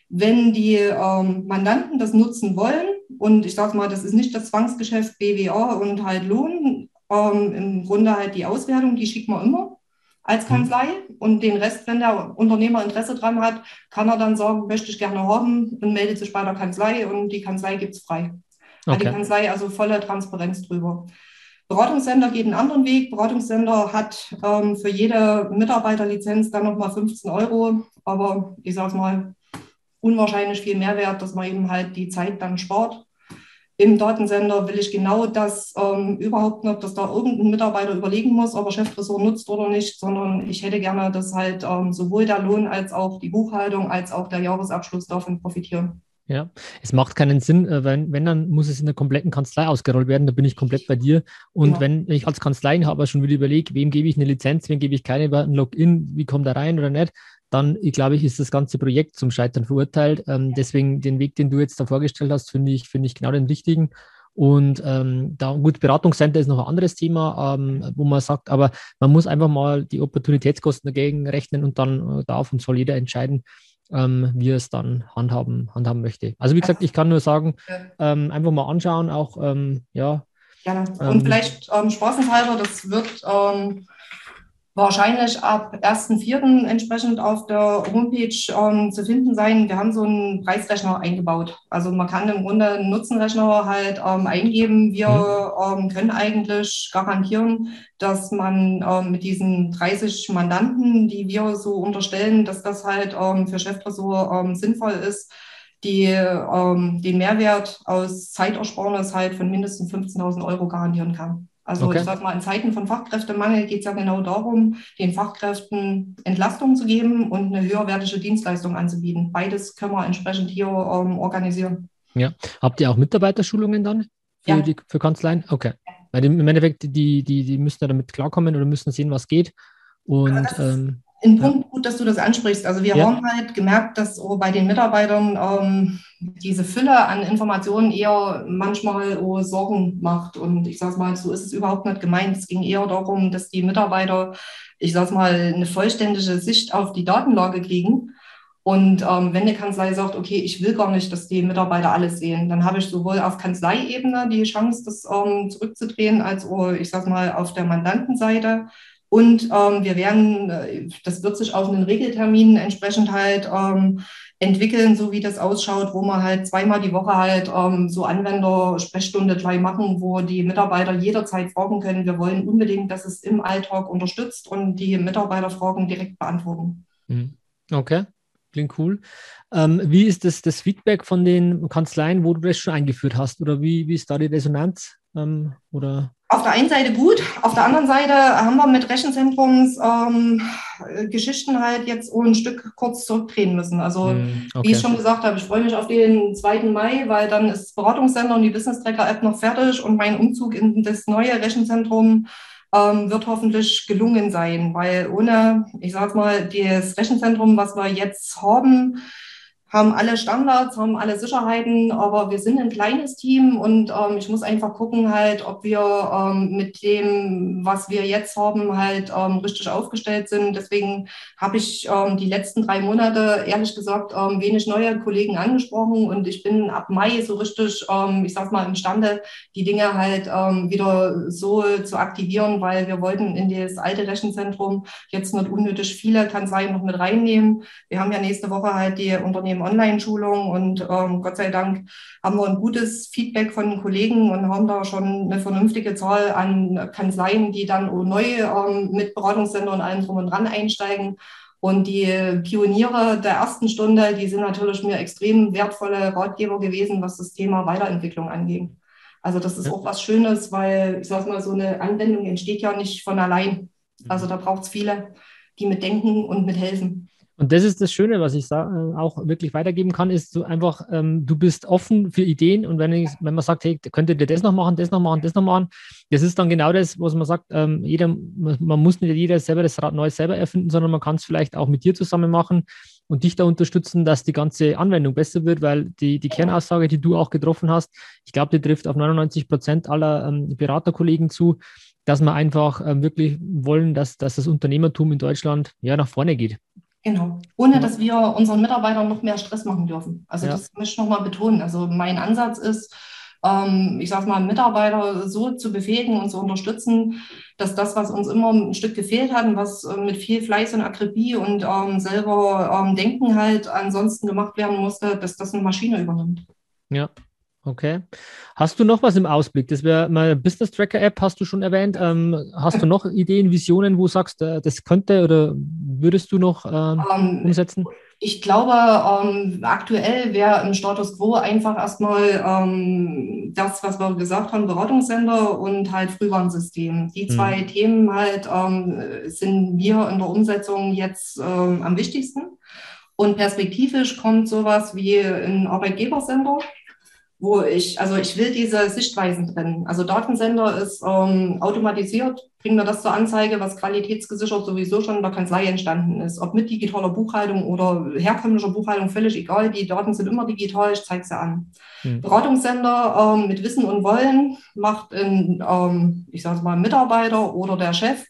Wenn die ähm, Mandanten das nutzen wollen, und ich sage mal, das ist nicht das Zwangsgeschäft BWA und halt Lohn, ähm, im Grunde halt die Auswertung, die schickt man immer als mhm. Kanzlei. Und den Rest, wenn der Unternehmer Interesse dran hat, kann er dann sagen, möchte ich gerne haben und meldet sich bei der Kanzlei und die Kanzlei gibt es frei. Okay. Hat die Kanzlei also volle Transparenz drüber. Beratungssender geht einen anderen Weg. Beratungssender hat ähm, für jede Mitarbeiterlizenz dann nochmal 15 Euro. Aber ich sage mal, unwahrscheinlich viel Mehrwert, dass man eben halt die Zeit dann spart. Im Datensender will ich genau das ähm, überhaupt nicht, dass da irgendein Mitarbeiter überlegen muss, ob er Cheftresor nutzt oder nicht, sondern ich hätte gerne, dass halt ähm, sowohl der Lohn als auch die Buchhaltung als auch der Jahresabschluss davon profitieren. Ja, es macht keinen Sinn, äh, wenn, wenn, dann muss es in der kompletten Kanzlei ausgerollt werden, da bin ich komplett bei dir. Und ja. wenn ich als Kanzleiinhaber schon wieder überlege, wem gebe ich eine Lizenz, wem gebe ich keine, ein Login, wie kommt er rein oder nicht, dann, ich glaube ich, ist das ganze Projekt zum Scheitern verurteilt. Ähm, deswegen den Weg, den du jetzt da vorgestellt hast, finde ich, finde ich genau den richtigen. Und ähm, da gut, Beratungscenter ist noch ein anderes Thema, ähm, wo man sagt, aber man muss einfach mal die Opportunitätskosten dagegen rechnen und dann äh, darf und soll jeder entscheiden, ähm, wie er es dann handhaben, handhaben möchte. Also wie gesagt, ich kann nur sagen, ähm, einfach mal anschauen, auch ähm, ja. Gerne. Und ähm, vielleicht ähm, spaßenshalber, das wird ähm, wahrscheinlich ab 1.4. entsprechend auf der Homepage ähm, zu finden sein. Wir haben so einen Preisrechner eingebaut. Also man kann im Grunde einen Nutzenrechner halt ähm, eingeben. Wir mhm. ähm, können eigentlich garantieren, dass man ähm, mit diesen 30 Mandanten, die wir so unterstellen, dass das halt ähm, für Cheftresor ähm, sinnvoll ist, die den Mehrwert aus Zeitersparnis halt von mindestens 15.000 Euro garantieren kann. Also okay. ich sag mal, in Zeiten von Fachkräftemangel geht es ja genau darum, den Fachkräften Entlastung zu geben und eine höherwertige Dienstleistung anzubieten. Beides können wir entsprechend hier ähm, organisieren. Ja. Habt ihr auch Mitarbeiterschulungen dann für, ja. die, für Kanzleien? Okay. Weil im Endeffekt, die, die, die müssen ja damit klarkommen oder müssen sehen, was geht. Und ähm, ein Punkt gut, dass du das ansprichst. Also wir ja. haben halt gemerkt, dass oh, bei den Mitarbeitern ähm, diese Fülle an Informationen eher manchmal oh, Sorgen macht. Und ich sage mal, so ist es überhaupt nicht gemeint. Es ging eher darum, dass die Mitarbeiter, ich sage mal, eine vollständige Sicht auf die Datenlage kriegen. Und ähm, wenn eine Kanzlei sagt, okay, ich will gar nicht, dass die Mitarbeiter alles sehen, dann habe ich sowohl auf Kanzleiebene die Chance, das ähm, zurückzudrehen, als auch, ich sage mal, auf der Mandantenseite. Und ähm, wir werden, äh, das wird sich auf einen Regeltermin entsprechend halt ähm, entwickeln, so wie das ausschaut, wo man halt zweimal die Woche halt ähm, so Anwender-Sprechstunde gleich machen, wo die Mitarbeiter jederzeit fragen können. Wir wollen unbedingt, dass es im Alltag unterstützt und die Mitarbeiter Fragen direkt beantworten. Mhm. Okay, klingt cool. Ähm, wie ist das, das Feedback von den Kanzleien, wo du das schon eingeführt hast? Oder wie, wie ist da die Resonanz? Ähm, oder? Auf der einen Seite gut, auf der anderen Seite haben wir mit Rechenzentrums ähm, Geschichten halt jetzt ein Stück kurz zurückdrehen müssen. Also hm, okay. wie ich schon gesagt habe, ich freue mich auf den 2. Mai, weil dann ist das Beratungssender und die Business Tracker App noch fertig und mein Umzug in das neue Rechenzentrum ähm, wird hoffentlich gelungen sein, weil ohne, ich sage mal, das Rechenzentrum, was wir jetzt haben, haben alle Standards, haben alle Sicherheiten, aber wir sind ein kleines Team und ähm, ich muss einfach gucken halt, ob wir ähm, mit dem, was wir jetzt haben, halt ähm, richtig aufgestellt sind. Deswegen habe ich ähm, die letzten drei Monate ehrlich gesagt ähm, wenig neue Kollegen angesprochen und ich bin ab Mai so richtig, ähm, ich sag mal, imstande, die Dinge halt wieder so zu aktivieren, weil wir wollten in das alte Rechenzentrum jetzt nicht unnötig viele Kanzleien noch mit reinnehmen. Wir haben ja nächste Woche halt die Unternehmen Online-Schulung und ähm, Gott sei Dank haben wir ein gutes Feedback von den Kollegen und haben da schon eine vernünftige Zahl an Kanzleien, die dann neu ähm, mit Beratungssender und allem drum und dran einsteigen. Und die Pioniere der ersten Stunde, die sind natürlich mir extrem wertvolle Ratgeber gewesen, was das Thema Weiterentwicklung angeht. Also das ist auch was Schönes, weil ich sage mal, so eine Anwendung entsteht ja nicht von allein. Also da braucht es viele, die mitdenken und mithelfen. Und das ist das Schöne, was ich auch wirklich weitergeben kann, ist so einfach, ähm, du bist offen für Ideen und wenn, ich, wenn man sagt, hey, könntet ihr das noch machen, das noch machen, das noch machen, das ist dann genau das, was man sagt, ähm, jeder, man muss nicht jeder selber das Rad neu selber erfinden, sondern man kann es vielleicht auch mit dir zusammen machen und dich da unterstützen, dass die ganze Anwendung besser wird, weil die, die Kernaussage, die du auch getroffen hast, ich glaube, die trifft auf 99 Prozent aller ähm, Beraterkollegen zu, dass wir einfach ähm, wirklich wollen, dass, dass das Unternehmertum in Deutschland ja nach vorne geht. Genau. Ohne dass wir unseren Mitarbeitern noch mehr Stress machen dürfen. Also ja. das möchte ich nochmal betonen. Also mein Ansatz ist, ähm, ich sage mal, Mitarbeiter so zu befähigen und zu unterstützen, dass das, was uns immer ein Stück gefehlt hat und was äh, mit viel Fleiß und Akribie und ähm, selber ähm, Denken halt ansonsten gemacht werden musste, dass das eine Maschine übernimmt. Ja, Okay. Hast du noch was im Ausblick? Das wäre mal Business Tracker App, hast du schon erwähnt. Ähm, hast du noch Ideen, Visionen, wo du sagst, äh, das könnte oder würdest du noch ähm, um, ähm, umsetzen? Ich glaube, ähm, aktuell wäre im Status quo einfach erstmal ähm, das, was wir gesagt haben, Beratungssender und halt Frühwarnsystem. Die mhm. zwei mhm. Themen halt ähm, sind mir in der Umsetzung jetzt am wichtigsten. Und perspektivisch kommt sowas wie ein Arbeitgebersender wo ich, also ich will diese Sichtweisen trennen. Also Datensender ist ähm, automatisiert, bringt mir das zur Anzeige, was qualitätsgesichert sowieso schon in der Kanzlei entstanden ist. Ob mit digitaler Buchhaltung oder herkömmlicher Buchhaltung, völlig egal. Die Daten sind immer digital, ich zeige sie an. Mhm. Beratungssender ähm, mit Wissen und Wollen macht ein, ähm, ich sage mal, Mitarbeiter oder der Chef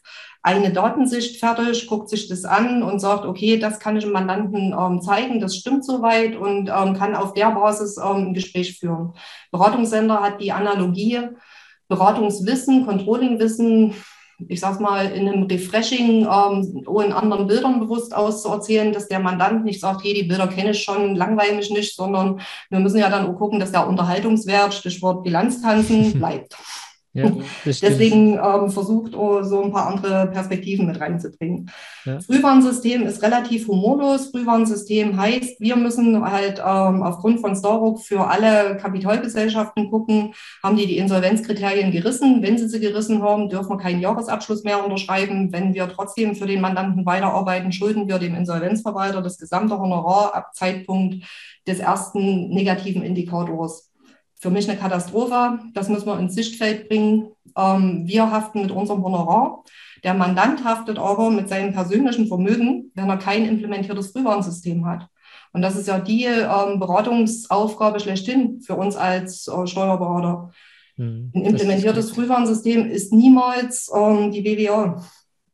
eine Datensicht fertig, guckt sich das an und sagt, okay, das kann ich dem Mandanten ähm, zeigen, das stimmt soweit und ähm, kann auf der Basis ähm, ein Gespräch führen. Beratungssender hat die Analogie, Beratungswissen, Controllingwissen, ich sag's mal, in einem Refreshing ähm, in anderen Bildern bewusst auszuerzählen, dass der Mandant nicht sagt, hey, die Bilder kenne ich schon, langweile mich nicht, sondern wir müssen ja dann auch gucken, dass der Unterhaltungswert, Stichwort Bilanztanzen, bleibt. Ja, Deswegen ähm, versucht oh, so ein paar andere Perspektiven mit reinzubringen. Ja. Frühwarnsystem ist relativ humorlos. Frühwarnsystem heißt, wir müssen halt ähm, aufgrund von Starrock für alle Kapitalgesellschaften gucken, haben die die Insolvenzkriterien gerissen. Wenn sie sie gerissen haben, dürfen wir keinen Jahresabschluss mehr unterschreiben. Wenn wir trotzdem für den Mandanten weiterarbeiten, schulden wir dem Insolvenzverwalter das gesamte Honorar ab Zeitpunkt des ersten negativen Indikators für mich eine Katastrophe. Das müssen wir ins Sichtfeld bringen. Ähm, wir haften mit unserem Honorar. Der Mandant haftet aber mit seinem persönlichen Vermögen, wenn er kein implementiertes Frühwarnsystem hat. Und das ist ja die ähm, Beratungsaufgabe schlechthin für uns als äh, Steuerberater. Hm, Ein implementiertes Frühwarnsystem ist niemals ähm, die BWA.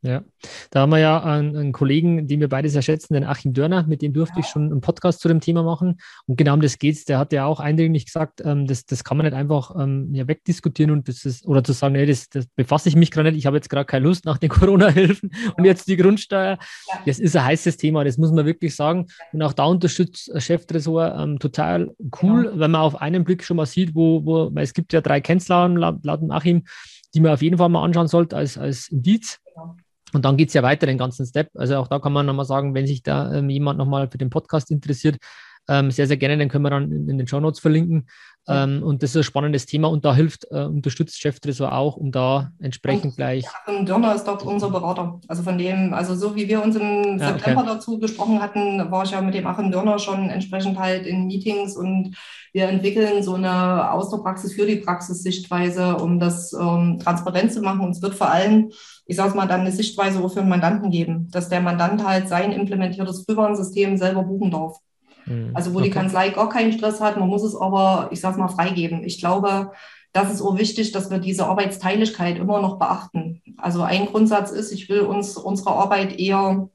Ja, da haben wir ja einen, einen, Kollegen, den wir beide sehr schätzen, den Achim Dörner, mit dem durfte ja. ich schon einen Podcast zu dem Thema machen. Und genau um das geht's. Der hat ja auch eindringlich gesagt, ähm, das, das kann man nicht einfach ähm, ja, wegdiskutieren und das ist, oder zu sagen, nee, das, das befasse ich mich gerade nicht, ich habe jetzt gerade keine Lust nach den Corona-Hilfen und jetzt die Grundsteuer. Ja. Das ist ein heißes Thema, das muss man wirklich sagen. Und auch da unterstützt Cheftresor ähm, total cool, ja. wenn man auf einen Blick schon mal sieht, wo, wo weil es gibt ja drei Kennzahlen laut, laut Achim, die man auf jeden Fall mal anschauen sollte als, als Indiz. Genau. Und dann geht es ja weiter den ganzen Step. Also auch da kann man nochmal sagen, wenn sich da ähm, jemand nochmal für den Podcast interessiert, ähm, sehr, sehr gerne, den können wir dann in, in den Show Notes verlinken. Ähm, und das ist ein spannendes Thema und da hilft, äh, unterstützt Cheftresor auch, um da entsprechend und gleich. Ja, Dörner ist dort unser Berater. Also von dem, also so wie wir uns im ja, September okay. dazu gesprochen hatten, war ich ja mit dem Achim Dörner schon entsprechend halt in Meetings und wir entwickeln so eine aus der Praxis für die Praxis-Sichtweise, um das ähm, transparent zu machen. Und es wird vor allem, ich sage mal, dann eine Sichtweise für einen Mandanten geben, dass der Mandant halt sein implementiertes Frühwarnsystem selber buchen darf. Mhm. Also wo okay. die Kanzlei gar keinen Stress hat, man muss es aber, ich sage mal, freigeben. Ich glaube, das ist auch wichtig, dass wir diese Arbeitsteiligkeit immer noch beachten. Also ein Grundsatz ist, ich will uns unsere Arbeit eher,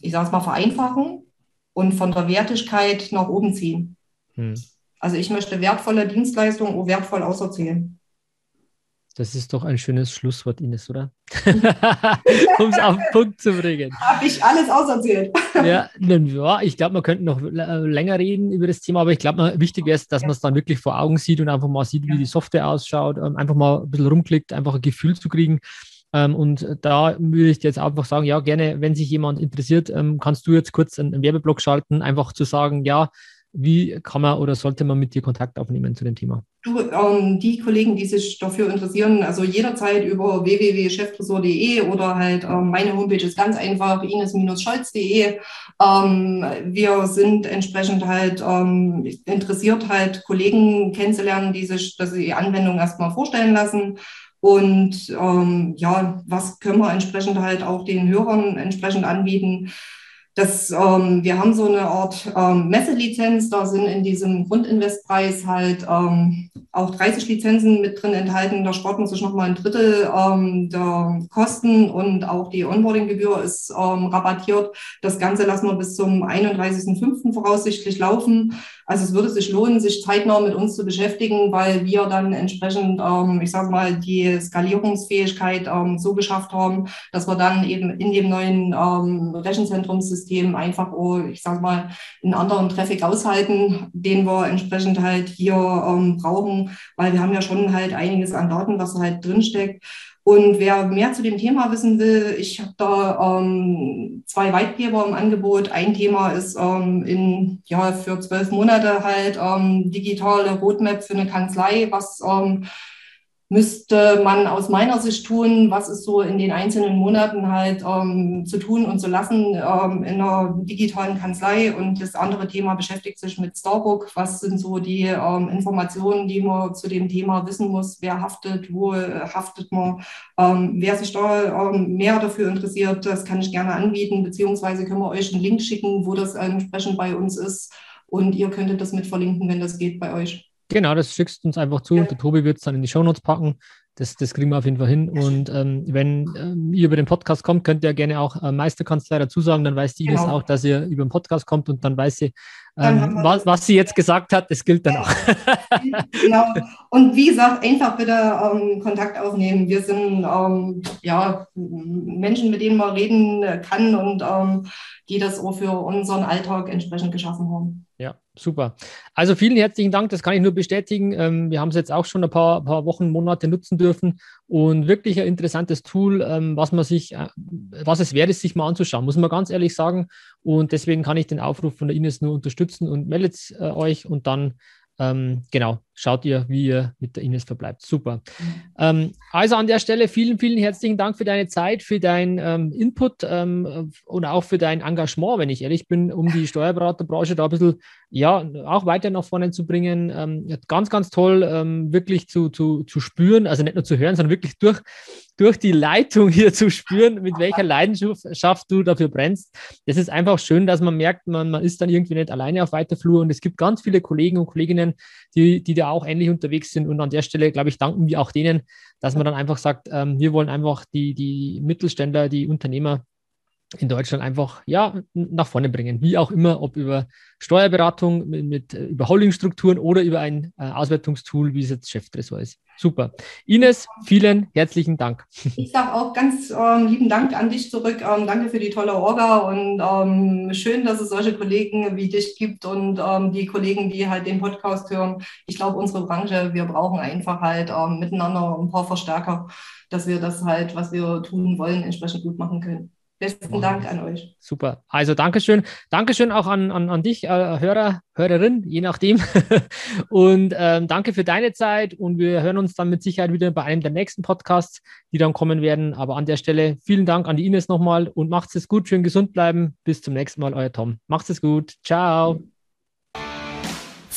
ich sage es mal, vereinfachen und von der Wertigkeit nach oben ziehen. Mhm. Also ich möchte wertvolle Dienstleistungen auch wertvoll auserzählen. Das ist doch ein schönes Schlusswort, Ines, oder? um es auf den Punkt zu bringen. Habe ich alles auserzählt. ja, ja, ich glaube, man könnte noch länger reden über das Thema, aber ich glaube, wichtig wäre es, dass man es dann wirklich vor Augen sieht und einfach mal sieht, wie die Software ausschaut, ähm, einfach mal ein bisschen rumklickt, einfach ein Gefühl zu kriegen. Ähm, und da würde ich dir jetzt einfach sagen, ja, gerne, wenn sich jemand interessiert, ähm, kannst du jetzt kurz einen Werbeblock schalten, einfach zu sagen, ja, wie kann man oder sollte man mit dir Kontakt aufnehmen zu dem Thema? Du, ähm, die Kollegen, die sich dafür interessieren, also jederzeit über www.cheftresor.de oder halt ähm, meine Homepage ist ganz einfach, ines-scholz.de. Ähm, wir sind entsprechend halt ähm, interessiert, halt Kollegen kennenzulernen, die sich dass sie die Anwendung erstmal vorstellen lassen. Und ähm, ja, was können wir entsprechend halt auch den Hörern entsprechend anbieten? Das, ähm, wir haben so eine Art ähm, Messelizenz, da sind in diesem Grundinvestpreis halt ähm, auch 30 Lizenzen mit drin enthalten. Da spart man sich nochmal ein Drittel ähm, der Kosten und auch die Onboarding-Gebühr ist ähm, rabattiert. Das Ganze lassen wir bis zum 31.05. voraussichtlich laufen. Also es würde sich lohnen, sich zeitnah mit uns zu beschäftigen, weil wir dann entsprechend, ähm, ich sage mal, die Skalierungsfähigkeit ähm, so geschafft haben, dass wir dann eben in dem neuen ähm, Rechenzentrumssystem einfach, oh, ich sage mal, einen anderen Traffic aushalten, den wir entsprechend halt hier ähm, brauchen, weil wir haben ja schon halt einiges an Daten, was halt drinsteckt. Und wer mehr zu dem Thema wissen will, ich habe da ähm, zwei Weitgeber im Angebot. Ein Thema ist ähm, in, ja, für zwölf Monate halt ähm, digitale Roadmap für eine Kanzlei, was ähm, müsste man aus meiner Sicht tun, was ist so in den einzelnen Monaten halt ähm, zu tun und zu lassen ähm, in einer digitalen Kanzlei. Und das andere Thema beschäftigt sich mit Starbook. Was sind so die ähm, Informationen, die man zu dem Thema wissen muss? Wer haftet? Wo haftet man? Ähm, wer sich da ähm, mehr dafür interessiert, das kann ich gerne anbieten, beziehungsweise können wir euch einen Link schicken, wo das entsprechend bei uns ist. Und ihr könntet das mit verlinken, wenn das geht bei euch. Genau, das schickst du uns einfach zu. Der Tobi wird es dann in die Shownotes packen. Das, das kriegen wir auf jeden Fall hin. Und ähm, wenn ähm, ihr über den Podcast kommt, könnt ihr gerne auch äh, Meisterkanzlei dazu sagen. Dann weiß die Ines genau. auch, dass ihr über den Podcast kommt und dann weiß sie, ähm, was, was sie jetzt gesagt hat, das gilt dann auch. genau. Und wie gesagt, einfach bitte ähm, Kontakt aufnehmen. Wir sind ähm, ja Menschen, mit denen man reden kann und ähm, die das auch für unseren Alltag entsprechend geschaffen haben. Ja, super. Also vielen herzlichen Dank, das kann ich nur bestätigen. Ähm, wir haben es jetzt auch schon ein paar, paar, Wochen, Monate nutzen dürfen und wirklich ein interessantes Tool, ähm, was man sich, äh, was es wert ist, sich mal anzuschauen, muss man ganz ehrlich sagen. Und deswegen kann ich den Aufruf von der Ines nur unterstützen und meldet äh, euch und dann ähm, genau, schaut ihr, wie ihr mit der Ines verbleibt. Super. Mhm. Ähm, also an der Stelle vielen, vielen herzlichen Dank für deine Zeit, für deinen ähm, Input ähm, und auch für dein Engagement, wenn ich ehrlich bin, um die Steuerberaterbranche da ein bisschen, ja, auch weiter nach vorne zu bringen. Ähm, ganz, ganz toll, ähm, wirklich zu, zu, zu spüren, also nicht nur zu hören, sondern wirklich durch, durch die Leitung hier zu spüren, mit welcher Leidenschaft du dafür brennst. Das ist einfach schön, dass man merkt, man, man ist dann irgendwie nicht alleine auf weiter Flur und es gibt ganz viele Kollegen und Kolleginnen, die, die da auch ähnlich unterwegs sind. Und an der Stelle, glaube ich, danken wir auch denen, dass man dann einfach sagt, ähm, wir wollen einfach die, die Mittelständler, die Unternehmer in Deutschland einfach ja nach vorne bringen. Wie auch immer, ob über Steuerberatung mit, mit äh, über Holdingstrukturen oder über ein äh, Auswertungstool, wie es jetzt Cheftresor ist. Super. Ines, vielen herzlichen Dank. Ich sage auch ganz ähm, lieben Dank an dich zurück. Ähm, danke für die tolle Orga und ähm, schön, dass es solche Kollegen wie dich gibt und ähm, die Kollegen, die halt den Podcast hören. Ich glaube, unsere Branche, wir brauchen einfach halt ähm, miteinander ein paar Verstärker, dass wir das halt, was wir tun wollen, entsprechend gut machen können. Besten Dank an euch. Super. Also Dankeschön. Dankeschön auch an, an, an dich, äh, Hörer, Hörerin, je nachdem. und ähm, danke für deine Zeit und wir hören uns dann mit Sicherheit wieder bei einem der nächsten Podcasts, die dann kommen werden. Aber an der Stelle vielen Dank an die Ines nochmal und macht es gut, schön gesund bleiben. Bis zum nächsten Mal, euer Tom. Macht es gut. Ciao.